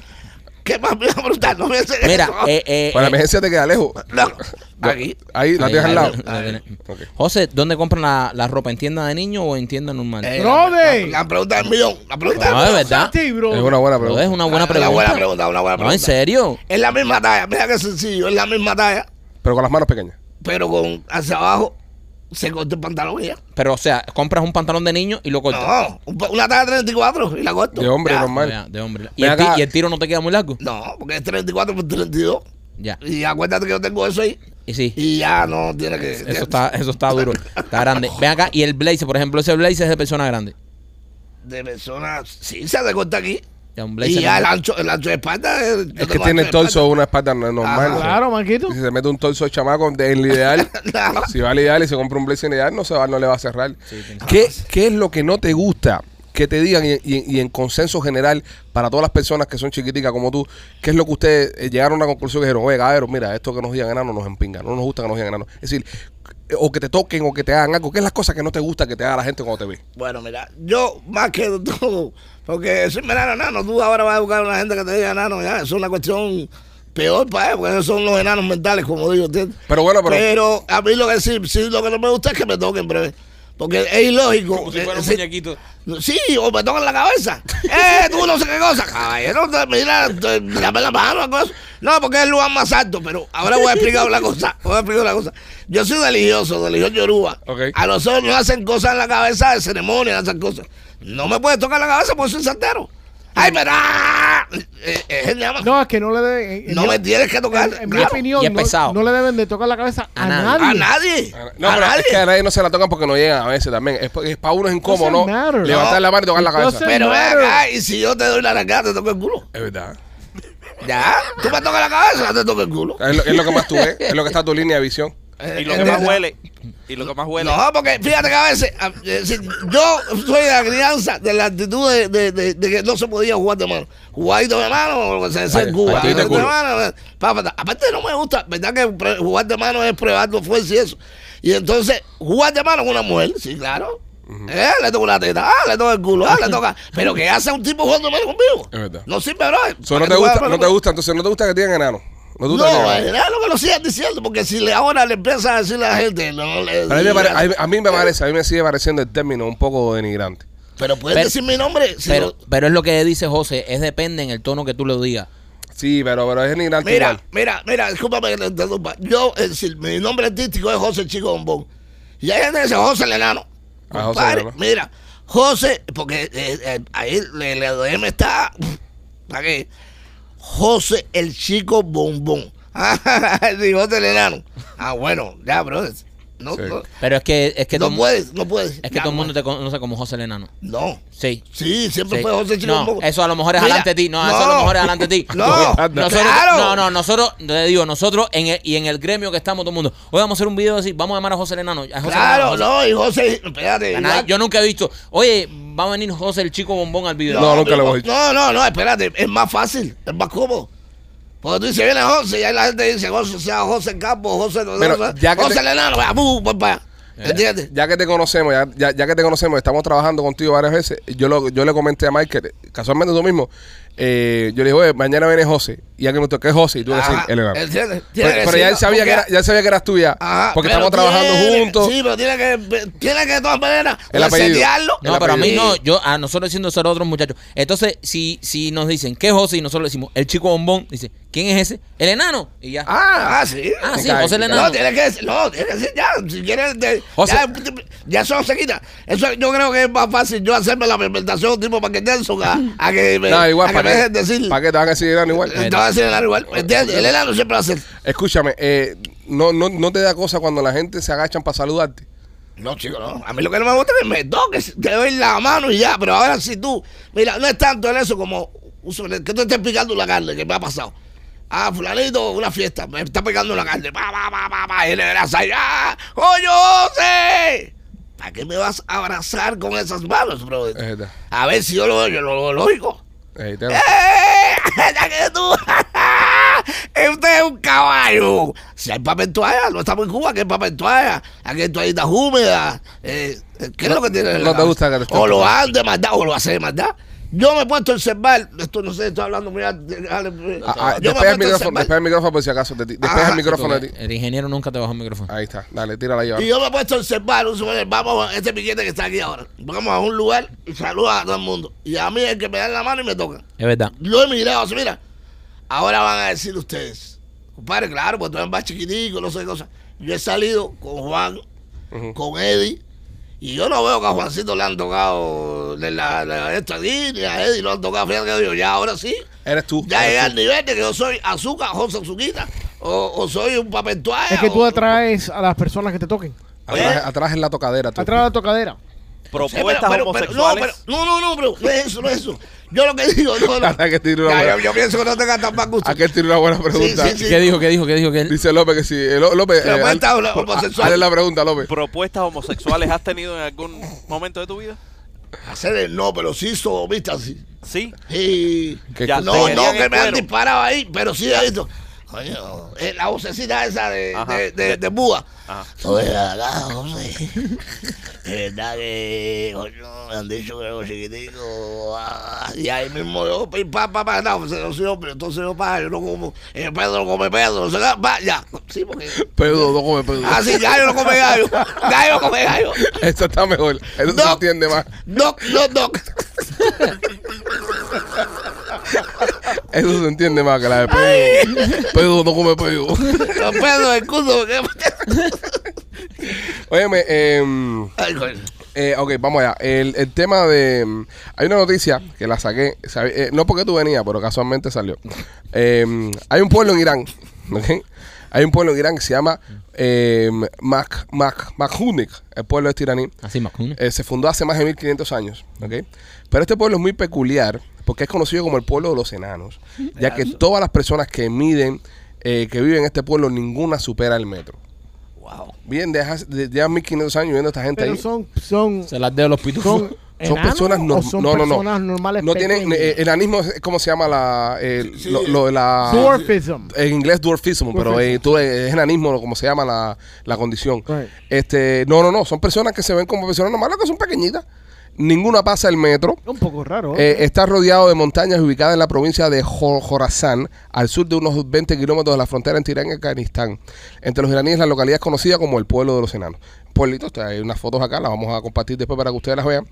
¿Qué más me va a preguntar? No me hace Mira, eso. eh, eh, Para la eh, emergencia te queda lejos. No, aquí. Ahí, la ahí, tienes al ahí, lado. la- la. Ok. José, ¿dónde compran la, la ropa? ¿En tienda de niño o en tienda normal? Eh, Brother. La, la pregunta del millón. La pregunta No, del es millón. verdad. Sí, bro. Es una buena Pero pregunta. es una buena Una pregunta. buena pregunta, una buena No, en pregunta. serio. Es la misma talla. Mira qué sencillo. Es la misma talla, Pero con las manos pequeñas. pero con hacia abajo se corta el pantalón y ya. Pero, o sea, compras un pantalón de niño y lo cortas. No, un pa- una talla 34 y la corto. De hombre Ya. normal. Ya, de hombre. ¿Y Ven el, ti- acá. y el tiro no te queda muy largo? No, porque es 34 por 32. Ya. Y acuérdate que yo tengo eso ahí. Y sí. Y ya no tiene que. Eso está, eso está duro. Está grande. [LAUGHS] Ven acá. Y el blazer, por ejemplo, ese blazer es de persona grande. De personas. Sí, se recorta aquí. Un Y blazer. ya el ancho, el ancho de espalda. yo Es que tengo tiene el ancho de torso una espalda no- normal. Ajá. Claro, Marquito. Si se mete un torso de chamaco de- en el ideal, [LAUGHS] espalda. Si va al ideal y se compra un blazer ideal, no se va, no le va a cerrar. ¿Qué, ¿Qué es lo que no te gusta que te digan y, y- y en consenso general para todas las personas que son chiquiticas como tú, qué es lo que ustedes eh, llegaron a una conclusión que dijeron, oye, cabrón, mira, esto que nos digan enanos nos empinga, no nos gusta que nos digan enanos. Es decir, o que te toquen o que te hagan algo, ¿qué es las cosas que no te gusta que te haga la gente cuando te ve? Bueno, mira, yo más que todo, porque soy enano, enano, tú ahora vas a buscar a una gente que te diga enano, ya, eso es una cuestión peor para él, porque esos son los enanos mentales, como digo, ¿entiendes? Pero bueno, pero- Pero a mí lo que sí, sí, lo que no me gusta es que me toquen breve. Porque es ilógico. Como si eh, fuera un sí, muñequito. Sí, o me tocan la cabeza. [LAUGHS] ¡Eh, tú no sé qué cosa! Caballero, mira, dame la mano, cosa. No, porque es el lugar más alto, pero ahora voy a explicar una cosa. Voy a explicar una cosa. Yo soy religioso, religioso yoruba. Ok. A nosotros nos hacen cosas en la cabeza de ceremonia, hacen cosas. No me puedes tocar la cabeza porque soy santero. ¡Ay, pero! ¡ah! Eh, eh, es el llama. No, es que no le deben. en- No me tienes que tocar. En, en mi opinión, no, pesado. no le deben de tocar la cabeza a, A nadie. A nadie. No, a pero nadie. es que a nadie no se la tocan porque no llegan a veces también. Es, es para uno es incómodo, ¿no? Levantar la mano y tocar la cabeza. Pero ven matter. acá, y si yo te doy la arrancada, te toco el culo. Es verdad. Ya, tú me tocas la cabeza, te toco el culo. Es lo, es lo que más tú ves, es lo que está tu línea de visión. Eh, Y lo eh, que más ¿verdad? huele. Y lo que más huele. No, porque fíjate que a veces, a- eh, si- yo soy de la crianza, de la actitud de, de- de- de que no se podía jugar de mano. Jugadito de mano, o lo que se decía en Cuba. de Jugadito de culo. mano, eh, pa, pa, pa. Aparte no me gusta, ¿verdad que pre- jugar de mano es probar tu fuerza y eso? Y entonces, jugar de mano con una mujer, sí, claro. Eh, le toco la teta, ah, le toco el culo, ah, le [LAUGHS] toca. Pero ¿qué hace un tipo jugando de mano conmigo? Es verdad. No sirve, bro. So, no te gusta, no te gusta, entonces no te gusta que te digan enano. No, tú No, eh, déjalo que lo sigan diciendo, porque si le, ahora le empieza a decir a la gente, no le Pero a mí, me pare- digan. a mí- a mí me parece, a mí me sigue pareciendo el término un poco denigrante. Pero puedes Pero- decir mi nombre. si Pero, pero es lo que dice José, es depende en el tono que tú lo digas. Sí, pero, pero es denigrante mira, igual. mira, mira, discúlpame que te interrumpa. Yo, es decir, mi nombre artístico es José Chico Bombón. Y hay gente que dice José el Enano. Ah, José el Enano. Mira, José, porque eh, eh, ahí le, le DM está. ¿Para qué? José el Chico Bombón. José [LAUGHS] el Enano. Ah, bueno, ya, bro. No, Sí. no, Pero es que, es que, no todo, puedes, no puedes. es que Ya, todo el mundo te conoce como José el Enano. No. Sí. Sí, siempre Sí. fue José Chico No, Bombón. eso a lo mejor es Mira, adelante de ti. No, eso a lo mejor es adelante de ti. [LAUGHS] No, Nosotros, claro. No, no, nosotros, te digo, nosotros en el, y en el gremio que estamos todo el mundo. Hoy vamos a hacer un video así, vamos a llamar a José el Enano. a José Claro, el Enano, no, y José, espérate. Yo nunca he visto, oye, va a venir José el chico bombón al video. No, nunca lo pero- hemos dicho. No, no, no, espérate, es más fácil, es más cómodo. Porque tú dices, viene José, y ahí la gente dice, José, sea José Campo, José, Pero no, ya que José te- bu, vaya. ¿entiendes? Ya que te conocemos, ya, ya, ya que te conocemos, estamos trabajando contigo varias veces. Yo, lo, yo le comenté a Michael, casualmente tú mismo, eh, yo le dije, oye, mañana viene José. Y ya que me toqué José, y tú decís, el enano. ¿entiendes? Tiene Pero, que pero ya él sabía, que porque- era, ya él sabía que eras tuya, Ajá, porque pero estamos trabajando tiene- juntos. Sí, pero tiene que, tiene que de todas maneras El apellido. resetearlo. No, El pero a mí apellido. no, yo, a nosotros diciendo ser otros muchachos. Entonces, si, si nos dicen, ¿qué es José? Y nosotros le decimos, el chico bombón, dice, ¿quién es ese? El enano. Y ya. Ah, ah, sí. Ah, sí, José el enano. No, tiene que decir, no, tiene que decir ya, si quieres, de- José. ya, ya eso se quita. Eso yo creo que es más fácil yo hacerme la presentación tipo para que Nelson a, a que me, No, igual, a que ¿para qué, decir. ¿para qué te van a decir igual? Te va a decir el enano igual, ¿me entiendes? El enano siempre va a ser. Escúchame, eh, no, no, no te da cosa cuando la gente se agachan para saludarte. No, chico, no. A mí lo que no me gusta es que me toques, te doy la mano y ya. Pero ahora si tú, mira, no es tanto en eso como que tú estés picando la carne, que me ha pasado. Ah, fulanito, una fiesta, me está picando la carne. Pa, pa, pa, pa, pa, y le ¡ah! ¡Coño, José! ¿Para qué me vas a abrazar con esas manos, bro? Es verdad. A ver si yo lo veo, yo lo lo lógico. Eh, te- ¡Eh! ¡Ya que tú! Usted es un caballo. Si hay papel toalla, no estamos en Cuba, que hay papel toalla. Aquí hay toallitas húmedas. Eh, ¿Qué es lo que tiene? en la no te gusta que te O lo hagan de maldad o lo hacen de maldad. Yo me he puesto a observar, esto no sé, estoy hablando, yo me he despega el micrófono, el micrófono por si acaso de ti. Despega Ah, el micrófono de Porque ti. el ingeniero nunca te bajó el micrófono. Ahí está, dale, tírala ahí. ahora. Y yo me he puesto a observar, vamos a este piquete que está aquí ahora. Vamos a un lugar y saluda a todo el mundo. Y a mí es que me dan la mano y me tocan. Es verdad. Lo he mirado así, mira. Ahora van a decir ustedes, compadre, claro, pues tú eres más chiquitico, no sé qué cosa. Yo he salido con Juan, con Eddie, y yo no veo que a Juancito le han tocado de la, la- esto aquí, ni a Eddie lo han tocado. Fíjate que digo, ya ahora sí, Eres tú. ya llegué al nivel de que yo soy azúcar, José Azuquita, o, o soy un papel toalla. Es que tú o- atraes a las personas que te toquen. Atrás, atrás en la tocadera. tú. Atrás de la tocadera. Sí, Propuestas pero- pero- pero- no, homosexuales. pero- no, no, no, bro, no es eso, no es eso. Yo lo que digo, no, no. [LAUGHS] Que una Ya, buena- yo, yo pienso que no tenga tan mal gusto. Aquel tiene una buena pregunta. Sí, sí, sí. ¿Qué dijo? ¿Qué dijo? ¿Qué dijo? ¿Qué él? Dice López que sí. Eh, Ló- López, Pero eh, cuenta haz- una homosexual. hazle la pregunta, López. ¿Propuestas homosexuales has tenido en algún momento de tu vida? Hacer el no, pero sí sodomista, sí. Sí. Y ¿Qué Ya no, no, que me han disparado ahí, pero sí he visto. Coño, eh, la vocecita esa de, Ajá. de, de, de Búa. Ajá. Oye, acá, José. Es verdad que, coño, me han dicho que era chiquitico. ah, y ahí mismo yo, pim, pam, pam, pam, no, pues, no soy hombre, entonces yo, pa, yo no como, el Pedro no come Pedro, sé qué, va, ya. Sí, porque. Pedo, no come pedo. Ah, sí, gallo no come gallo. Gallo no come gallo. Eso está mejor. Eso se No. entiende más. Doc, no, doc. Eso se entiende más que la de pedo. Pedo, no come pedo. Los pedos del culo. Óyeme, eh, eh, ok, vamos allá. El, el tema de. mm, Hay una noticia que la saqué. eh, no porque tú venías, pero casualmente salió. Eh, hay un pueblo en Irán. Hay un pueblo en Irán que se llama eh, Mak, Mak, Makhunik, el pueblo este iraní. Así, Macuna. Eh, se fundó hace más de 1500 años, ¿ok? Pero este pueblo es muy peculiar porque es conocido como el pueblo de los enanos, ya que todas las personas que miden, eh, que viven en este pueblo, ninguna supera el metro. Wow. Bien, de, hace- de- ya 1500 años viendo a esta gente Pero ahí. son, son, Se las de los pitufos. son, personas o norm- son no, no, no. personas normales. No tienen, eh, enanismo es como se llama la, eh, lo, lo de la... Dwarfism. En inglés dwarfismo, pero Dwarfism. eh, tú, eh, es enanismo como se llama la, la condición. Right. Este, no, no, no, son personas que se ven como personas normales que son pequeñitas. Ninguna pasa el metro. Un poco raro. Eh, está rodeado de montañas ubicadas en la provincia de Jo- Jorazán, al sur de unos 20 kilómetros de la frontera entre Irán y Afganistán. Entre los iraníes, la localidad es conocida como el pueblo de los enanos. Pueblito, o sea, hay unas fotos acá, las vamos a compartir después para que ustedes las vean,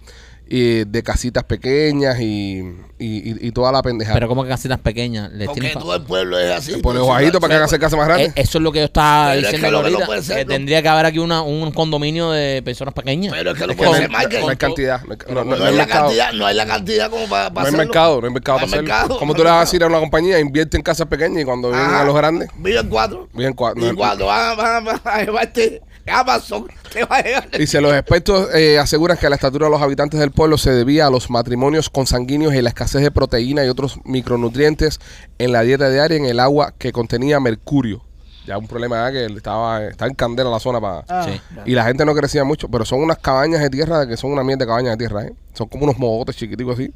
y de casitas pequeñas y, y, y- y toda la pendejada. Pero como que casitas pequeñas. Les Porque todo el pueblo es así. Pues, bajito para que hagan casa más Eh, grande. eso es lo que yo estaba Pero es diciendo que lo que no ahorita. puede ser, que no- tendría que haber aquí una, un condominio de personas pequeñas. Pero es que no Es que puede no, ser hay- Michael. no hay cantidad. No, hay- no- no- No, no hay hay la mercado. cantidad, no hay la cantidad como para, No para hay hacerlo. mercado, no hay mercado No para hay hacerlo. mercado, ¿Cómo no tú le hay vas a decir a una compañía, invierte en casas pequeñas y cuando vienen a los grandes, Viven cuatro. vienen cuatro? Y cuando van a llevarte Amazon, te va a llevar. Dice, los expertos eh, aseguran que la estatura de los habitantes del pueblo se debía a los matrimonios consanguíneos y la escasez de proteína y otros micronutrientes en la dieta diaria y en el agua que contenía mercurio. Ya un problema era que estaba, estaba en candela la zona para... Ah. Sí. Y la gente no crecía mucho, pero son unas cabañas de tierra que son una mierda de cabañas de tierra, ¿eh? Son como unos mogotes chiquiticos así,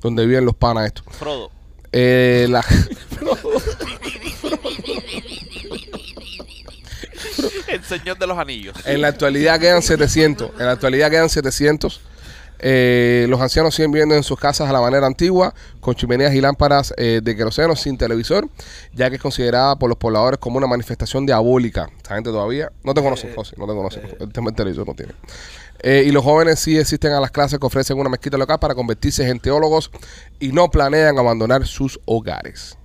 donde viven los panas estos. Frodo. Eh, la, [LAUGHS] El señor de los anillos. En la actualidad quedan 700. En la actualidad quedan 700. Eh, los ancianos siguen viviendo en sus casas a la manera antigua, con chimeneas y lámparas eh, de queroseno sin televisor, ya que es considerada por los pobladores como una manifestación diabólica. Esta gente todavía no te conocen, José, no te conocen. El tema del televisor no tiene. Eh, y los jóvenes sí asisten a las clases que ofrecen una mezquita local para convertirse en teólogos y no planean abandonar sus hogares.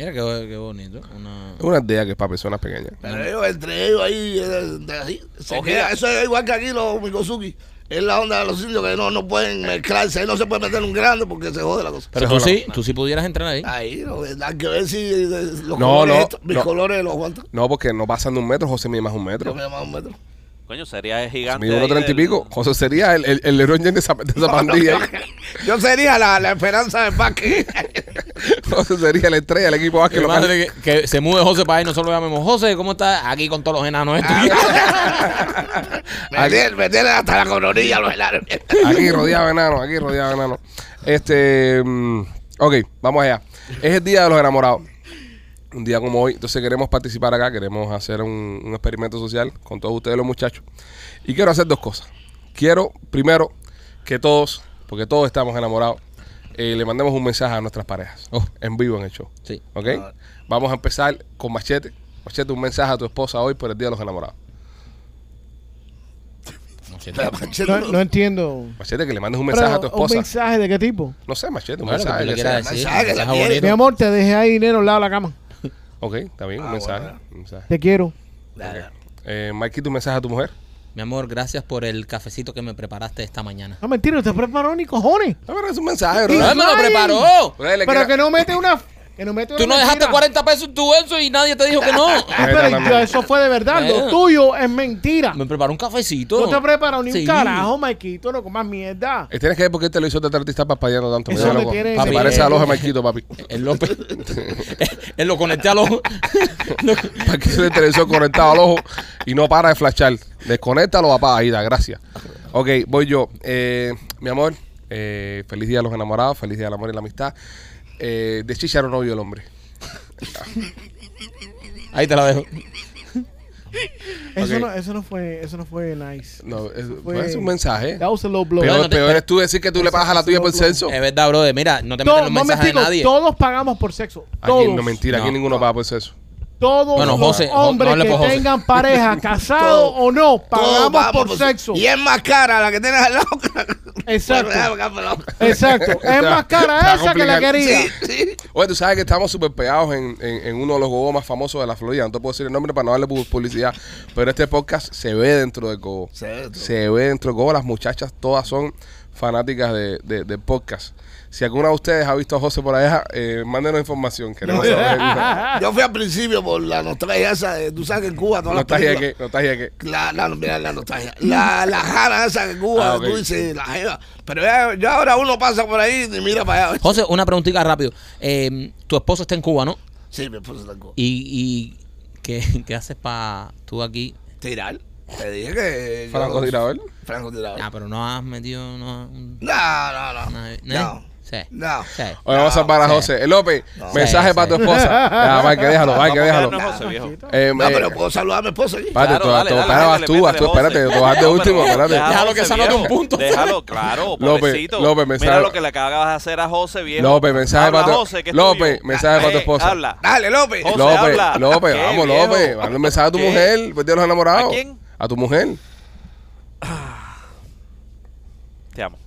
Mira qué, qué bonito. Una... Es una idea que es para personas pequeñas. Pero ellos, entre ellos ahí, eh, de se queda- eso es igual que aquí los Mikosuki. Es la onda de los indios que no, no pueden mezclarse. Ahí no se puede meter un grande porque se jode la cosa. Pero tú sí, tú sí pudieras entrar ahí. Ahí, no, hay que ver si eh, los No, colores, no, estos- mis no. colores los aguantan. No, porque no pasan de un metro, José mide más de un Yo metro. me llamo un metro. Coño, sería el gigante. Mide ahí treinta y del- pico. José sería el, el, el James de esa, de esa [LAUGHS] pandilla. Yo sería la, la esperanza del parque. [LAUGHS] José sería la estrella del equipo básquet Que, que, que se mude José para ahí, nosotros lo llamemos José, ¿cómo estás? Aquí con todos los enanos estos. [LAUGHS] [LAUGHS] me tienen hasta la coronilla los helados. Aquí rodeado de enanos, aquí rodeado de enanos. Este, mm, ok, vamos allá. Es el día de los enamorados. Un día como hoy. Entonces queremos participar acá, queremos hacer un, un experimento social con todos ustedes los muchachos. Y quiero hacer dos cosas. Quiero, primero, que todos, porque todos estamos enamorados, eh, le mandemos un mensaje a nuestras parejas. Oh. En vivo en el show. Sí. ¿Ok? Vamos a empezar con Machete. Machete, un mensaje a tu esposa hoy por el Día de los Enamorados. No, no entiendo. Machete, que le mandes un mensaje a tu Pero, ¿Un esposa. mensaje de qué tipo? No sé, Machete, un que mensaje. tú le que quieras sea. decir. Mensaje que mensaje la quiere. bonito. Mi amor, te dejé ahí dinero al lado de la cama. Ok, está bien, un Ah, mensaje. bueno. un mensaje. Te quiero. Eh, Mikey, tu mensaje a tu mujer. Mi amor, gracias por el cafecito que me preparaste esta mañana. No, mentira, no te preparó ni cojones. No, pero es un mensaje, bro. ¡Ay, me lo preparó! Pero quiera- que no mete una. Que no mete una Tú no dejaste mentira. 40 pesos en tu bolso y nadie te dijo que no. [LAUGHS] Ah, pero yo- eso fue de verdad. Lo tuyo es mentira. Me preparó un cafecito. No te preparó ni Sí. un carajo, Maikito. No comas mierda. Eh, Tienes que ver por qué el televisor de artista parpadeando tanto. Eso Mira, me loco. tiene- Se parece eh, al ojo de Maikito, papi. [LAUGHS] Él lo, [LAUGHS] él lo conecté al ojo. Para que el televisor conectado al ojo y no para de flashar. Desconéctalo, papá. Ahí da, gracias. Ok, voy yo. Eh, mi amor, eh, feliz día a los enamorados, feliz día al amor y la amistad. Eh, de Chicharo novio el hombre. Ahí te la dejo. Eso, no, eso, no fue, eso no fue nice. No, es, fue- pues es un mensaje. That was a low blow. Peor, Bueno, te- peor es tú decir que tú le pagas a la tuya por sexo. Es verdad, brother. Mira, no te metas en los no mensajes de nadie. todos pagamos por sexo. Aquí no mentira, aquí No. ninguno paga por sexo. Todos Bueno, los José, hombres no hable que por José. tengan pareja, [LAUGHS] casado Todo- o no, pagamos por sexo. Y es más cara la que tienes al lado. Exacto. [LAUGHS] Es más cara esa que la complicado. querida. Sí, sí. Oye, tú sabes que estamos súper pegados en, en- en uno de los gogos más famosos de la Florida. No te puedo decir el nombre para no darle pu- publicidad. Pero este podcast se ve dentro del gogo. Se ve dentro. Se ve dentro del gogo. Las muchachas todas son fanáticas de, de- del podcast. Si alguna de ustedes ha visto a José por allá, eh, mándenos información. Queremos saber. [LAUGHS] Yo fui al principio por la nostalgia esa. de- Tú sabes que en Cuba todas No las estás ya películas- que, no estás ya que. La, la, mira, la nostalgia. La, la jara esa que en Cuba, Ah, ok. tú dices, la jeva. Pero ya, ya ahora uno pasa por ahí y mira para allá. José, una preguntita rápido. Eh, tu esposo está en Cuba, ¿no? Sí, mi esposa está en Cuba. ¿Y, y qué, [LAUGHS] qué haces para tú aquí? Tirar. Te dije que. yo- Francotirador. Francotirador. Ah, pero no has metido no, No, no, no. No. Sí. No. Sí. Hoy vamos a salvar a Sí. José. Eh, López, No. mensaje Sí, para tu esposa. [LAUGHS] Ya, va, que déjalo, va, que Vamos a déjalo. quedarnos, José, viejo. Eh, No, eh, pero puedo saludar a mi esposa. Espérate, Claro, tú, dale, tú, dale, espera, dale, tú, métele, tú, espérate, José. tú vas de No, último, espérate. Déjalo que anote viejo. un punto. Déjalo, [LAUGHS] claro, López, pobrecito. López, mensaje- Mira lo que le acabas de hacer a José, viejo. López, mensaje para tu- José, que es López, mensaje para tu Eh, esposa. Habla. Dale, López. José, López, habla. López, ¿Qué, vamos? López. Dale un mensaje a tu mujer, pues de los enamorados. ¿A quién? A tu mujer. Te amo.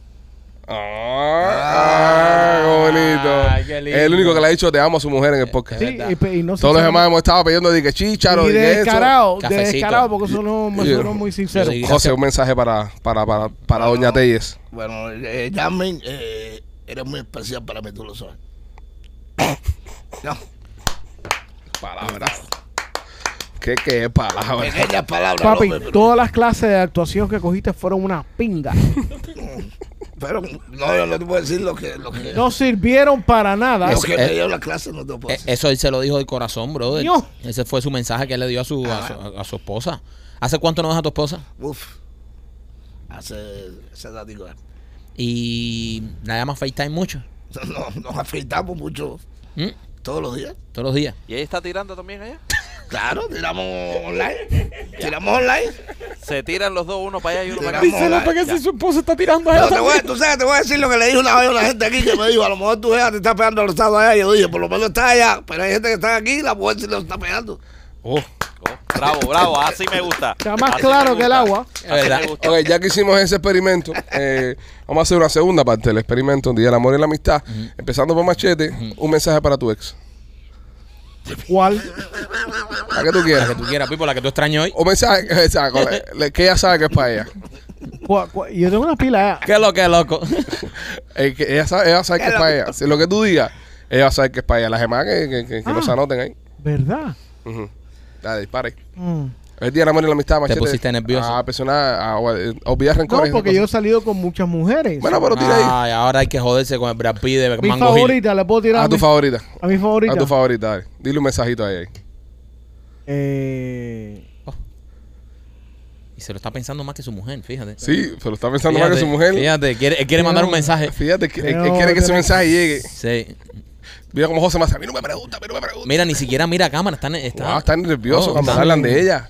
Ah, qué bonito. Ay, qué lindo. Es el único que le ha dicho te amo a su mujer en el podcast. Sí, y, y no Todos los demás hemos estado pidiendo de que chicharo, Y de descarado, de descarado, porque eso no me Yo- suena muy sincero. Sí. José, un mensaje para, para, para, para Doña Telles. Bueno, eh, Jasmine, eh, eres muy especial para mí, tú lo sabes. [COUGHS] No, Palabras. ¿Qué, qué palabras? pequeñas palabras, Papi, López, pero, todas las clases de actuación que cogiste fueron una pinga. [LAUGHS] pero no, yo no te puedo decir lo que, lo que, No sirvieron para nada. lo Eso- que me dio la clase, no te puedo decir. Eso él se lo dijo de corazón, brother. Ño. Ese fue su mensaje que él le dio a su, a su, a su esposa. ¿Hace cuánto no ves a tu esposa? Uf, hace, hace ratico, eh. Y la llamas FaceTime mucho. [LAUGHS] No, nos afeitamos mucho ¿Mm? todos los días. Todos los días. ¿Y ella está tirando también allá? Claro, tiramos online. [LAUGHS] Tiramos online. Se tiran los dos, uno para allá y uno para acá. Tiramos online. si su esposa está tirando No, te voy, a- tú sabes, te voy a decir lo que le dijo una vez a una gente aquí que me dijo, a lo mejor tu hija te está pegando los estados allá. Y yo dije, por lo menos está allá, pero hay gente que está aquí y la mujer sí lo está pegando. Oh. Oh, bravo, bravo, así me gusta. Está más Así claro que el agua. Es verdad. Así me gusta. Ok, ya que hicimos ese experimento, eh, vamos a hacer una segunda parte del experimento, un día el amor y la amistad. Empezando por Machete, un mensaje para tu ex. ¿Cuál? ¿A qué tú La quieras? que tú quieras, Pipo, la que tú extrañas hoy. Un mensaje o la- la- [LAUGHS] que ella sabe que es para ella. Yo tengo una pila. ¿Qué es lo que es, loco? [LAUGHS] Eh, que ella sabe, ella sabe que es para ella. Si lo que tú digas, ella sabe que es para ella. Las demás que, que, que, que no Ah. se anoten ahí. ¿Verdad? Ujú. Dale, dispare. Mm. El día del amor y la amistad, Machete. pusiste nervioso. A personar, a, a- eh, olvidar No, porque yo he salido con muchas mujeres. Bueno, pero tira ahí. Ay, ahora hay que joderse con el Brad Pitt de mi Mango Hill. favorita, le puedo tirar A a, tu mi, favorita. a mi favorita. A tu favorita, dale. Dile un mensajito ahí. ahí. Eh, Y se lo está pensando más que su mujer, fíjate. Sí, pero está pensando más que su mujer. Fíjate, quiere, él quiere mandar un mensaje. Fíjate, que, él- No, él quiere que ese mensaje llegue. Sí. Mira como José más. A mí no me pregunta, a mí no me pregunta. Mira, ni siquiera mira a cámara. Está, está, Wow, están nerviosos Oh, cuando está- hablan de ella.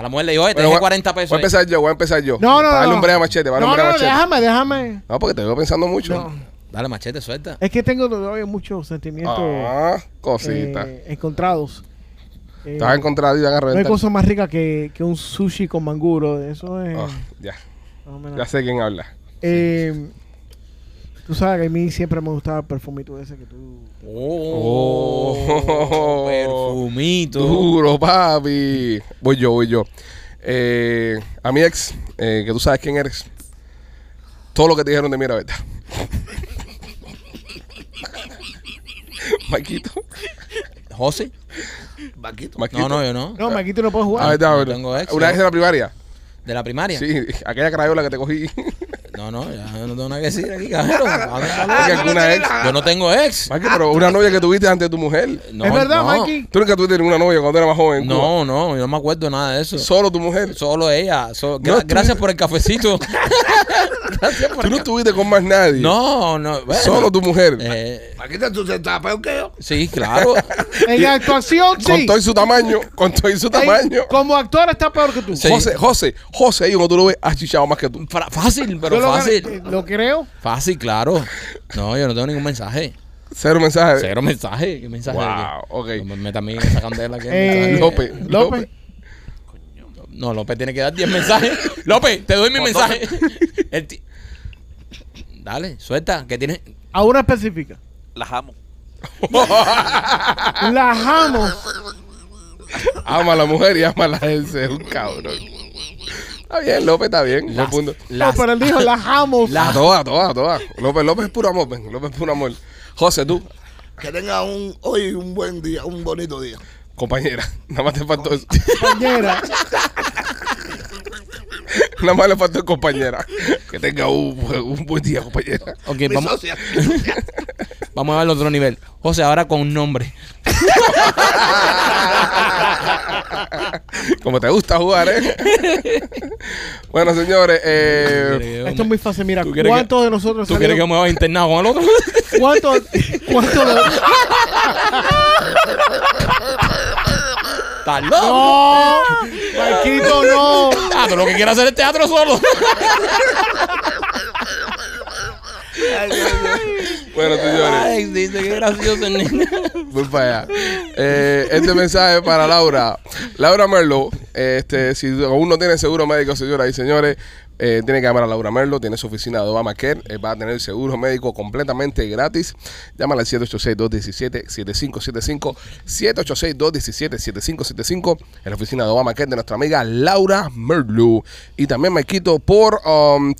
A la mujer le dijo, oye, te dejé voy- 40 pesos. Voy a ahí. empezar yo, voy a empezar yo. no, no, Para darle no. un break a machete, para darle no, un no, machete. déjame, déjame. No, porque te veo pensando mucho. No. Dale, machete, suelta. Es que tengo todavía muchos sentimientos Ah, cosita. eh, encontrados. Eh, Te vas a encontrar y van a no hay reventar. cosa más rica que, que un sushi con manguro. Eso es. Ah, ya, más o menos. ya sé quién habla. Eh, tú sabes que a mí siempre me gustaba el perfumito ese que tú. Oh, Oh. perfumito. Duro, papi. Voy yo, voy yo. Eh, a mi ex, eh, que tú sabes quién eres. Todo lo que te dijeron de mí era verdad. Maquito. ¿José? Maquito. No, no, yo no. No, Maquito no puedo jugar. verdad, No verdad. tengo ex, Una vez en la primaria. ¿De la primaria? Sí, aquella crayola que te cogí. No, no, ya yo no tengo nada que decir aquí, cabrón. Porque alguna ex. Yo no tengo ex. Mikey, pero una novia que tuviste antes de tu mujer. No, es verdad, no. Mikey. Tú nunca tuviste ninguna novia cuando eras más joven. en Cuba? No, no, yo no me acuerdo nada de eso. Solo tu mujer. Solo ella. So- gra- No gracias por el cafecito. [LAUGHS] gracias por Tú no estuviste con más nadie. No, no. bueno. Solo tu mujer. Eh, Vaquito, tú estás peor que yo. sí, claro. [LAUGHS] En actuación, Con sí. todo y su tamaño. Con todo y su Ey, tamaño. como actor está peor que tú. Sí. José, José, José, ahí como tú lo ves, has chichado más que tú. Fra- fácil, pero Yo fácil. lo creo. Fácil, claro. No, yo no tengo ningún mensaje. Cero mensaje. Cero mensaje. ¿Qué mensaje? Wow, ok. No me en esa candela. ¿qué Eh? López, López. No, López tiene que dar 10 mensajes. [LAUGHS] López, te doy mi mensaje. [LAUGHS] El Dale, suelta. que tienes? A una específica. Las amo. La amo. [LAUGHS] Ama a la mujer y ama a la ese es un cabrón. Está bien, López está bien. Las- punto. las- no, pero él dijo la amo. A todas, a todas, a todas. López, López es puro amor, ven. López es puro amor. José, tú, Que tenga un, hoy un buen día, un bonito día. compañera. [LAUGHS] Nada más te faltó eso. compañera. [LAUGHS] Nada más le faltó compañera. Que tenga un, un buen día, compañera. Ok, Mi vamos, socia, mi socia. [LAUGHS] vamos a ver el otro nivel. José, ahora con un nombre. [LAUGHS] Como te gusta jugar, ¿eh? [LAUGHS] bueno, señores, eh, Esto es muy fácil. Mira, ¿Tú quieres ¿cuántos de nosotros ¿Tú quieres que me vaya internado con el otro? ¿Cuántos? ¿Cuántos de... ¿Estás loco? ¡No! Marquito, no. Ah, tú lo que quieres hacer es teatro solo. Ay, bueno, señores. Ay, dice que gracioso el niño. Voy para allá. Eh, este mensaje es para Laura. Laura Merlo, este, si aún no tiene seguro médico, señoras y señores, eh, tiene que llamar a Laura Merlo, tiene su oficina de Obamacare, eh, va a tener seguro médico completamente gratis. Llámala al 786-217-7575, 786-217-7575, en la oficina de Obamacare de nuestra amiga Laura Merlo. Y también me quito por um.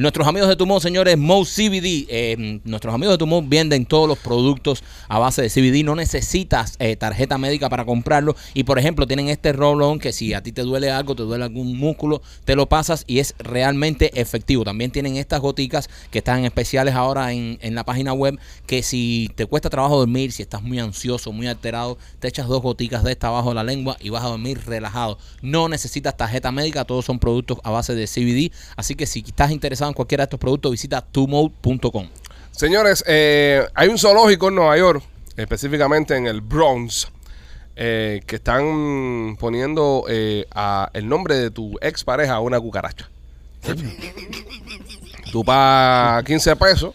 Nuestros amigos de Tumor, señores, Mo CBD. eh, nuestros amigos de Tumor venden todos los productos a base de CBD. No necesitas eh, tarjeta médica para comprarlo. Y por ejemplo, tienen este roll-on que si a ti te duele algo, te duele algún músculo, te lo pasas y es realmente efectivo. También tienen estas goticas que están especiales ahora en, en la página web. Que si te cuesta trabajo dormir, si estás muy ansioso, muy alterado, te echas dos goticas de esta abajo de la lengua y vas a dormir relajado. No necesitas tarjeta médica, todos son productos a base de CBD. Así que si estás interesado en cualquiera de estos productos, visita tumode.com. Señores, eh, hay un zoológico en Nueva York, específicamente en el Bronx, eh, que están poniendo eh, a el nombre de tu ex pareja a una cucaracha. Tú pagas 15 pesos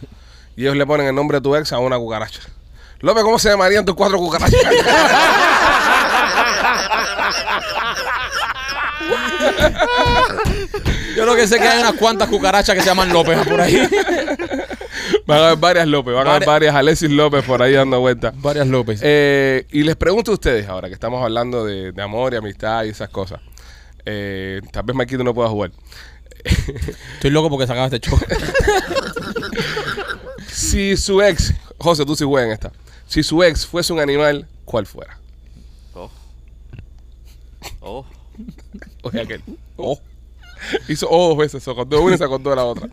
y ellos le ponen el nombre de tu ex a una cucaracha. López, ¿cómo se llamarían tus cuatro cucarachas? Yo lo que sé que hay unas cuantas cucarachas que se llaman López por ahí. Van a haber varias López, van a haber Varias- Alexis López por ahí dando vueltas. Varias López. Eh, y les pregunto a ustedes, ahora que estamos hablando de, de amor y amistad y esas cosas. Eh, tal vez Maquito no pueda jugar. Estoy loco porque sacaba este show. [LAUGHS] Si su ex, José, tú sí juegas en esta. Si su ex fuese un animal, ¿cuál fuera? Oh. Oh. O sea, aquel. Oh. Hizo oh dos veces, se acordó de una y se acordó de la otra.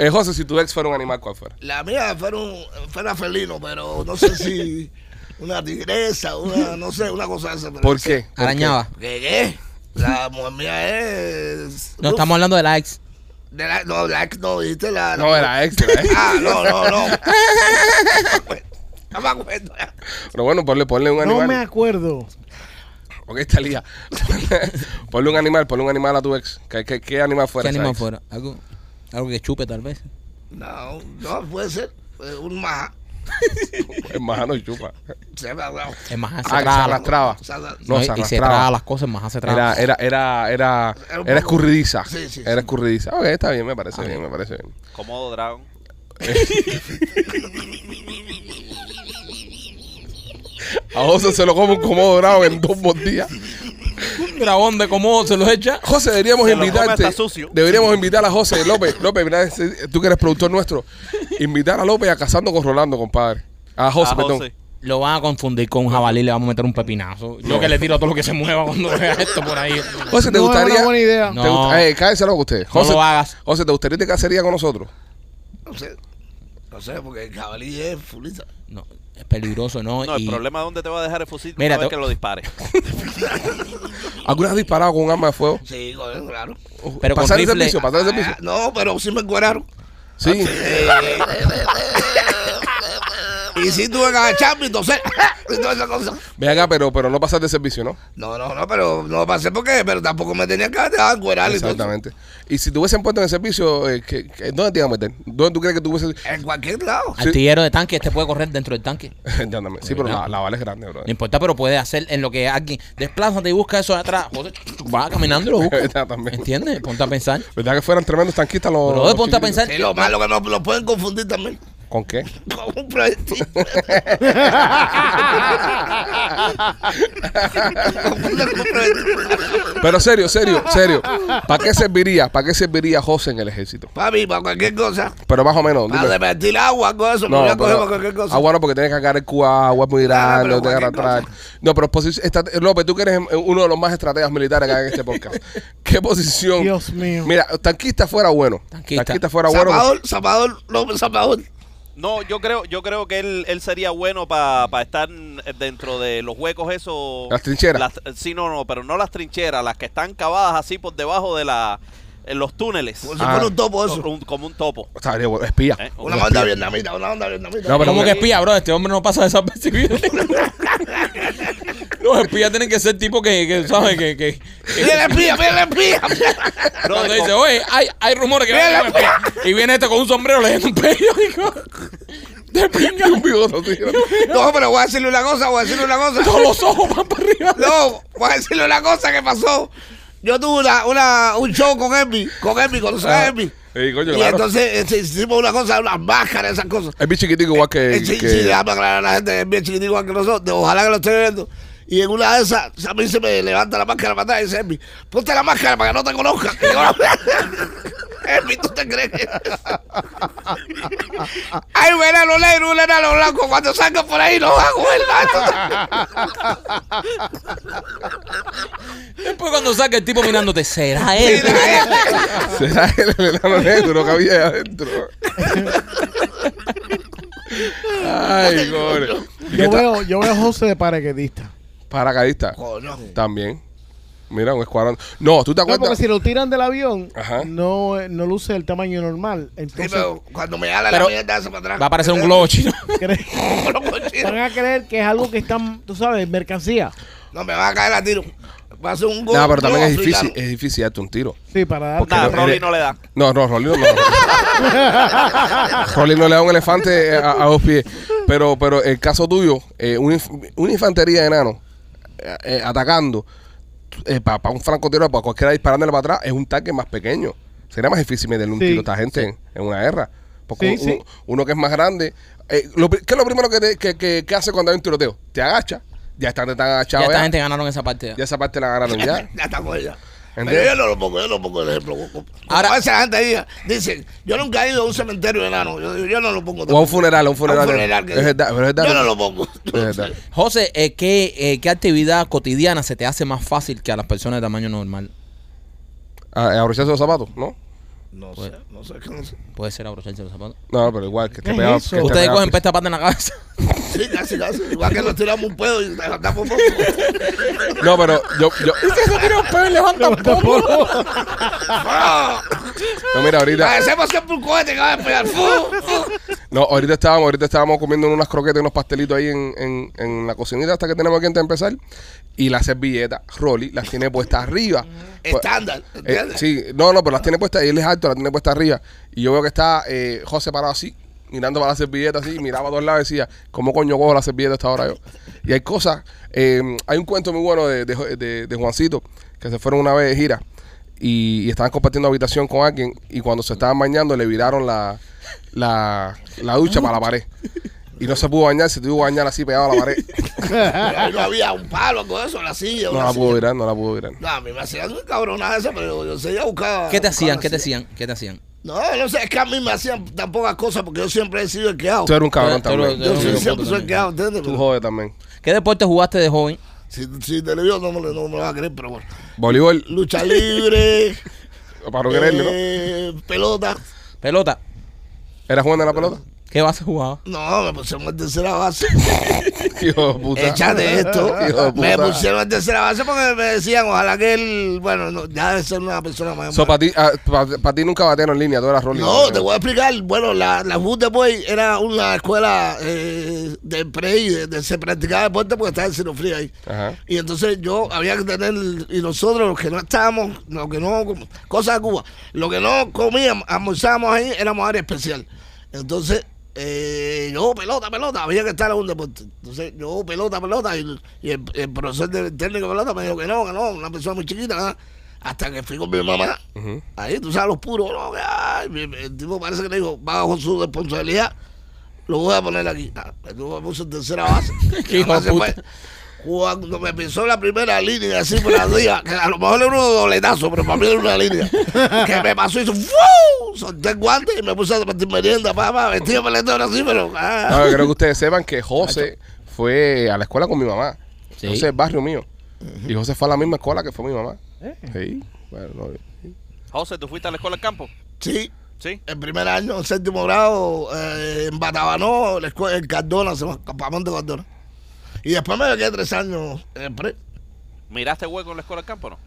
Eh, José, si tu ex fuera un animal, ¿cuál fuera? La mía fuera, un, fuera felino, pero no sé si una tigresa, una, no sé, una cosa de esa. pero ¿Por qué? ¿Por Arañaba. ¿Qué, qué? La mujer mía es... No estamos hablando de la ex. De la, no, la ex no, dijiste la... No, ex, era ex. Ah, no, no, no. No me acuerdo. Pero bueno, ponle, ponle un No animal. me acuerdo. Ok, está lía. [LAUGHS] ponle un animal, ponle un animal a tu ex. ¿Qué, qué, qué animal fuera? ¿Qué animal ex? fuera? Algo, algo que chupe tal vez. No, no, puede ser. eh, Un maja. [LAUGHS] Es más, no chupa. Es más, se Ah, arrastraba. No, no, se y se las cosas, más se traga. Era, era, era, era, escurridiza. Sí, sí, Era sí. escurridiza. Ok, está bien, me parece Ah, bien, bien. me parece bien. Cómodo Dragon. [LAUGHS] A José se lo come un cómodo dorado en dos días. Un [LAUGHS] dragón de cómo se los echa. José, deberíamos Se lo come invitarte. hasta sucio. Deberíamos invitar a José López. [LAUGHS] López, mira, ese- tú que eres productor nuestro. Invitar a López a Cazando con Rolando, compadre. A José, A perdón. José. Lo van a confundir con un jabalí, le vamos a meter un pepinazo. Yo que le tiro a todo lo que se mueva cuando [LAUGHS] vea esto por ahí. José, ¿te no gustaría? es una buena idea. No. ¿te gusta- eh, cállese loco usted. José, lo hagas. José, ¿te gustaría ir de cacería con nosotros? No sé. No sé, porque el jabalí es fulita. No, es peligroso, ¿no? No, el problema es dónde te va a dejar el fusil Mira, una vez te- que lo dispare. [LAUGHS] ¿Alguna vez has disparado con un arma de fuego? Sí, claro. Pero con pasar el rifle- servicio, pasar el servicio. Ah, no, pero sí me encueraron. Sí. Y sí tuve que agacharme y toser. Y toda esa cosa. Ve acá, pero, pero no pasar de servicio, ¿no? No, no, no, pero no pasé porque, pero tampoco me tenía que dejar encuerar. Exactamente. Y si te hubiesen puesto en el servicio, eh, ¿qué- qué- ¿dónde te iban a meter? ¿Dónde tú crees que tú? En cualquier lado. Artillero de tanque, este puede correr dentro del tanque. [LAUGHS] Entiéndame. Sí, pero la, la bala es grande, bro. No importa, pero puede hacer en lo que alguien. Desplázate y busca eso de atrás. José, va caminando y lo [LAUGHS] busca. Verdad, también. ¿Entiendes? Ponte a pensar. ¿Verdad que fueran tremendos tanquistas los... Pero los ponte a pensar. Sí, lo malo que nos lo pueden confundir también ¿Con qué? con un proyectil. [LAUGHS] Pero serio, serio, serio. ¿Para qué serviría? ¿Para qué serviría José en el ejército? Papi, para cualquier cosa. Pero más o menos. Para dime. divertir agua, con eso, me No, voy a coger para cualquier cosa. ah, bueno, porque tienes que cargar el cuba, agua es muy Ah, grande, no te agarra cualquier atrás. No, pero posición, está- López, tú que eres uno de los más estrategas militares que hay en este podcast. [LAUGHS] ¿Qué posición? Dios mío. Mira, tanquista fuera bueno. Tanquista. Tanquista fuera bueno. Zapador, Zapador, López Zapador. No, yo creo, yo creo que él, él sería bueno para estar dentro de los huecos esos. Las trincheras. Las- sí, no, no, pero no las trincheras, las que están cavadas así por debajo de la, en los túneles. Como si Ah. fuera un topo eso. Un- como un topo. O sea, digo, espía. ¿eh? Una Un banda espía. vietnamita, una banda vietnamita. No, pero- ¿Cómo que espía, bro? Este hombre no pasa desapercibido. [LAUGHS] Los espías tienen que ser tipo que, que ¿sabes? Que, que, que- ¡Mira el espía, mira el espía! cuando dice, oye, hay, hay rumores que viene un espía. Y viene este con un sombrero leyendo un periódico. [LAUGHS] De pinga. Un bigote. No, pero voy a decirle una cosa, voy a decirle una cosa. Todos los ojos van para arriba. No, voy a decirle una cosa que pasó. Yo tuve una, una, un show con Emmy, con Emmy, ¿conoces a Emmy? Sí, coño, Y claro. entonces este, hicimos una cosa, unas máscaras, esas cosas. Es bien chiquitico igual que... Eh, sí, que- sí, déjame aclarar a la gente, es bien chiquitito igual que nosotros, ojalá que lo esté viendo. Y en una de esas, a mí se me levanta la máscara para atrás y dice, Emmy, ponte la máscara para que no te conozcan. [LAUGHS] Y Emmy, ¿tú te crees [LAUGHS] que...? Hay un enano negro, un enano blanco, cuando salgan por ahí no a comer Después cuando saca el tipo mirándote, ¿será él? Será el, el enano negro que había ahí adentro. Ay, gore. ¿Y qué Yo veo, yo veo a José de paracaidista. Paracaidista. También. Mira, un escuadrón. No, ¿tú te No, porque acuerdas? si lo tiran del avión, Ajá. no, no luce el tamaño normal. Sí, Entonces, pero cuando me jala Pero la mierda esa para atrás. Va a parecer un [LAUGHS] globo chino. van a creer que es algo que están, tú sabes, mercancía. No, me va a caer a tiro. Va a ser un gol. No, pero también es difícil, es difícil darte un tiro. Sí, para dar. Porque Nada, no- Rolly no le da. No, no, Rolly no. Rolly no le da un elefante a, a dos pies. Pero, pero el caso tuyo, eh, una, inf- una infantería de enanos eh, eh, atacando para un francotirador, para cualquiera disparándole para atrás, es un tanque más pequeño. Sería más difícil meterle un Sí, tiro a esta gente en, en una guerra. Porque Sí, un- sí. uno que es más grande. eh, lo ¿Qué es lo primero que, te- que, que- que hace cuando hay un tiroteo? Te agacha. Ya están, están Ya agachados. esta Ya, gente ganaron esa partida. ya esa parte la ganaron ya. [LAUGHS] Ya está yo no lo pongo, yo no pongo el ejemplo. Ahora- a veces la gente ahí dice, yo nunca he ido a un cementerio enano. Yo, yo no lo pongo. O a un funeral, a un funeral. que- es verdad, pero es verdad. Yo no lo pongo. [LAUGHS] José, eh, ¿qué, eh, ¿qué actividad cotidiana se te hace más fácil que a las personas de tamaño normal? A- a los zapatos, ¿no? No sé, no sé, que no sé. Puede ser abrocharse los zapatos. No, pero igual que ¿Qué es pegaba. eso? que te Ustedes cogen pesta pata en la cabeza. Sí, casi, casi. Igual que nos tiramos un pedo y levantamos poco. No, pero yo, yo. [LAUGHS] ¡Ah! [LAUGHS] No, mira, ahorita. Parecemos siempre un cohete que va a despegar. ¡Fu! No, ahorita estábamos, ahorita estábamos comiendo unas croquetas y unos pastelitos ahí en, en, en la cocinita hasta que tenemos aquí antes de empezar. Y las servilletas, Rolly, las tiene puestas arriba. [LAUGHS] Estándar, eh, sí, no, no, pero las tiene puestas y él es alto, las tiene puestas arriba. Y yo veo que está eh, José parado así, mirando para la servilleta así, y miraba a todos lados y decía, ¿cómo coño cojo la servilleta a esta hora yo? Y hay cosas, eh, hay un cuento muy bueno de, de, de- de Juancito, que se fueron una vez de gira y, y estaban compartiendo habitación con alguien y cuando se estaban bañando le viraron la, la, la ducha para la pared. Y no se pudo bañar, se tuvo que bañar así pegado a la pared. [LAUGHS] Ahí no había un palo con eso, la silla. No una la pudo silla. virar, no la pudo virar. No, a mí me hacían un cabronada esa, pero yo seguía buscando. ¿Qué te hacían? ¿Qué te hacían? ¿Qué te hacían? No, no sé, es que a mí me hacían tan pocas cosas porque yo siempre he sido el que hago. Tú eres un cabrón Tú eres- también. tú Yo sí, siempre soy el que hago, ¿entiendes? Tú jodes también. ¿Qué deporte jugaste de joven? Si, si te lo digo, no me, lo- no me lo vas a creer, pero bueno. Voleibol, Lucha libre, [LAUGHS] para no quererle, ¿no? eh, pelota. Pelota. ¿Eras jugando en la pelota? ¿Qué base jugaba? No, me pusieron en tercera base. [LAUGHS] Hijo de puta. Échate esto. Hijo de Me pusieron en tercera base porque me decían, ojalá que él, bueno, no, ya debe ser una persona más. So, para ti, ah, pa- pa' ti nunca batearon en línea, tú eras Rolly. No, te voy a explicar. Bueno, la, la Boy era una escuela eh, de pre y de, de- se practicaba deporte porque estaba en Ciro Frío ahí. Ajá. Y entonces yo había que tener, y nosotros los que no estábamos, los que no, cosas de Cuba, lo que no comíamos, almorzábamos ahí, éramos área especial. Entonces, eh, yo pelota, pelota, había que estar en un deporte. Entonces, yo pelota, pelota, y, y el, el profesor de técnico de pelota me dijo que no, que no, una persona muy chiquita, nada. Hasta que fui con mi mamá, ahí tú sabes, los puros, no, que, ay, el tipo parece que le dijo, bajo su responsabilidad, lo voy a poner aquí. Ah, el tipo me puso en tercera base. Qué [LAUGHS] hijo de puta. fue. Cuando me pisó la primera línea así por la día, que a lo mejor era un dobletazo, pero para mí era una línea, que me pasó y hizo ¡fu! Solté el guante y me puse a partir merienda, papá, vestido peletón así, pero. ah. No, yo creo que ustedes sepan que José fue a la escuela con mi mamá. Sí. José es el barrio mío. Y José fue a la misma escuela que fue mi mamá. Eh. Sí. Bueno, no, José, ¿tú fuiste a la escuela del campo? Sí, Sí. El primer año, en séptimo grado, eh, en Batabanó, la escuela, en Cardona, se llama, campamento Cardona. Y después me quedé tres años en el pre. ¿Miraste hueco en la escuela del campo o no?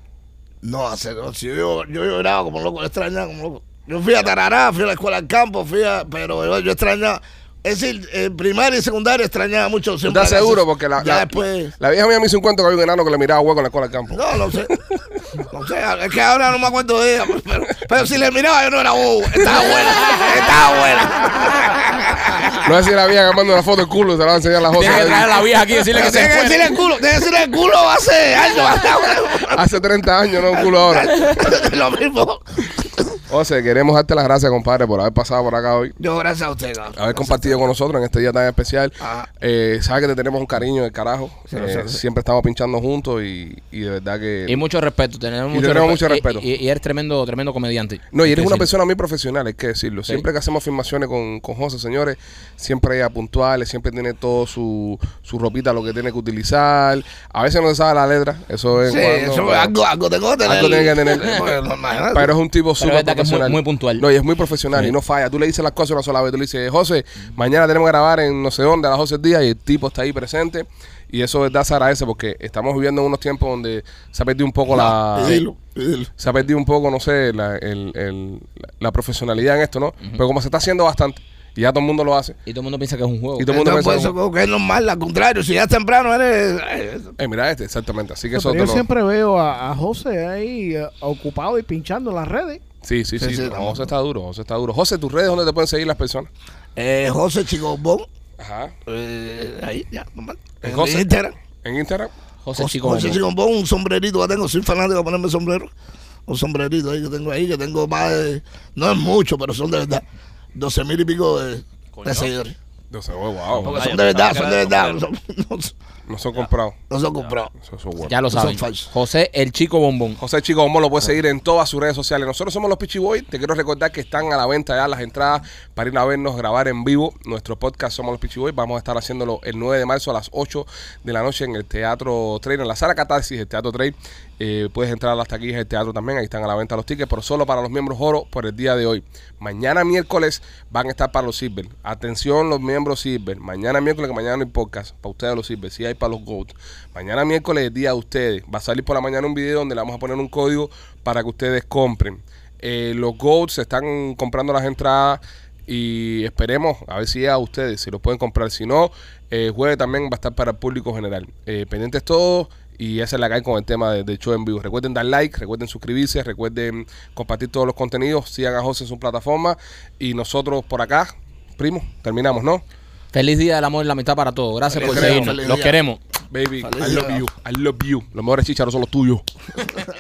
No, hace, no, si yo, yo lloraba como loco, extrañaba como loco. Yo fui a Tarará, fui a la escuela del campo, fui a, pero yo, yo extrañaba, es decir, en primaria y secundaria extrañaba mucho. siempre ¿Estás la seguro? Porque la, ya la, después, la vieja mía me hizo un cuento que había un enano que le miraba hueco en la escuela del campo. no, no sé. No sé, es que ahora no me acuerdo de ella, pero, pero si le miraba yo no era bobo, estaba buena, estaba buena. No sé si la vieja que manda una foto del culo y se la va a enseñar a la Tienes que José. traer a la vieja aquí y decirle que se fue. decirle el culo, tiene que decirle el culo [LAUGHS] hace años. Hace 30 años, no un culo ahora. Lo mismo. José, queremos darte las gracias, compadre, por haber pasado por acá hoy. Yo, gracias a usted, cabrón. haber compartido con nosotros en este día tan especial. Eh, Sabes que te tenemos un cariño del carajo. Sí, Eh, sí, sí. Siempre estamos pinchando juntos y, y de verdad que... Y mucho respeto, tenemos Y mucho, tenemos respe- mucho respeto. Y, y- y eres tremendo, tremendo comediante. No, y eres una decirlo. persona muy profesional, hay que decirlo. Sí. Siempre que hacemos filmaciones con, con José, señores, siempre ella puntuales, siempre tiene todo su, su ropita, lo que tiene que utilizar. A veces no se sabe la letra, eso es... Sí, cuando- eso, pero- algo, algo tengo que tener. Algo tiene que tener. Porque no, imagínate. Pero es un tipo súper que es muy- profesional. muy puntual. No, y es muy profesional Sí. y no falla. Tú le dices las cosas una sola vez. Tú le dices, José, mañana tenemos que grabar en no sé dónde a las 12 del día y el tipo está ahí presente. Y eso es verdad se agradece porque estamos viviendo en unos tiempos donde se ha perdido un poco la... Se ha perdido un poco, no sé, la, el- el- la profesionalidad en esto, ¿no? Pero como se está haciendo bastante y ya todo el mundo lo hace. Y todo el mundo piensa que es un juego. Y todo el mundo No, piensa pues, que es normal, al contrario, si ya es temprano eres... eh, Eh, mira este, exactamente. Así que No, eso pero te yo lo- siempre veo a, a José ahí eh, ocupado y pinchando en las redes. Sí, sí, sí. Sí, sí, No, estamos- José está duro, José está duro. José, tus redes, ¿dónde te pueden seguir las personas? Eh, José Chigobón, Ajá. eh, ahí, ya, normal. ¿En En José? Instagram. En Instagram. José, Chico. José Bombón. Chigobón, un sombrerito que tengo, soy fanático de ponerme sombrero. Un sombrerito ahí que tengo ahí, que tengo más de... No es mucho, pero son de verdad. 12 mil y pico de, de seguidores. No sé, wow. Porque son de verdad, son de verdad. [LAUGHS] No son, comprados. no son comprados. Eso, eso es bueno. Ya lo saben. falsos. José el Chico Bombón. José Chico Bombón lo puedes seguir en todas sus redes sociales. Nosotros somos los Pichi Boys. Te quiero recordar que están a la venta ya las entradas para ir a vernos grabar en vivo. Nuestro podcast Somos los Pichi Boys. Vamos a estar haciéndolo el 9 de marzo a las 8 de la noche en el Teatro Train, en la sala Catarsis del Teatro Train. Eh, puedes entrar hasta aquí en el teatro también. Ahí están a la venta los tickets, pero solo para los miembros oro por el día de hoy. Mañana miércoles van a estar para los Silver. Atención, los miembros Silver. Mañana miércoles, que mañana no hay podcast. Para ustedes los Silver. Sí hay para los Gold. Mañana miércoles es día de ustedes. Va a salir por la mañana un video donde le vamos a poner un código para que ustedes compren. Eh, los Gold se están comprando las entradas y esperemos a ver si a ustedes si los pueden comprar. Si no, eh, jueves también va a estar para el público general. Eh, pendientes todos y esa es la que hay con el tema de- del show en vivo. Recuerden dar like, recuerden suscribirse, recuerden compartir todos los contenidos, sigan a José en su plataforma y nosotros por acá, primo, terminamos, ¿no? Feliz día del amor y la amistad para todos. Gracias Feliz por seguirnos. Los día. queremos. Baby, Feliz I love día. you, I love you. Los mejores chicharos son los tuyos. [LAUGHS]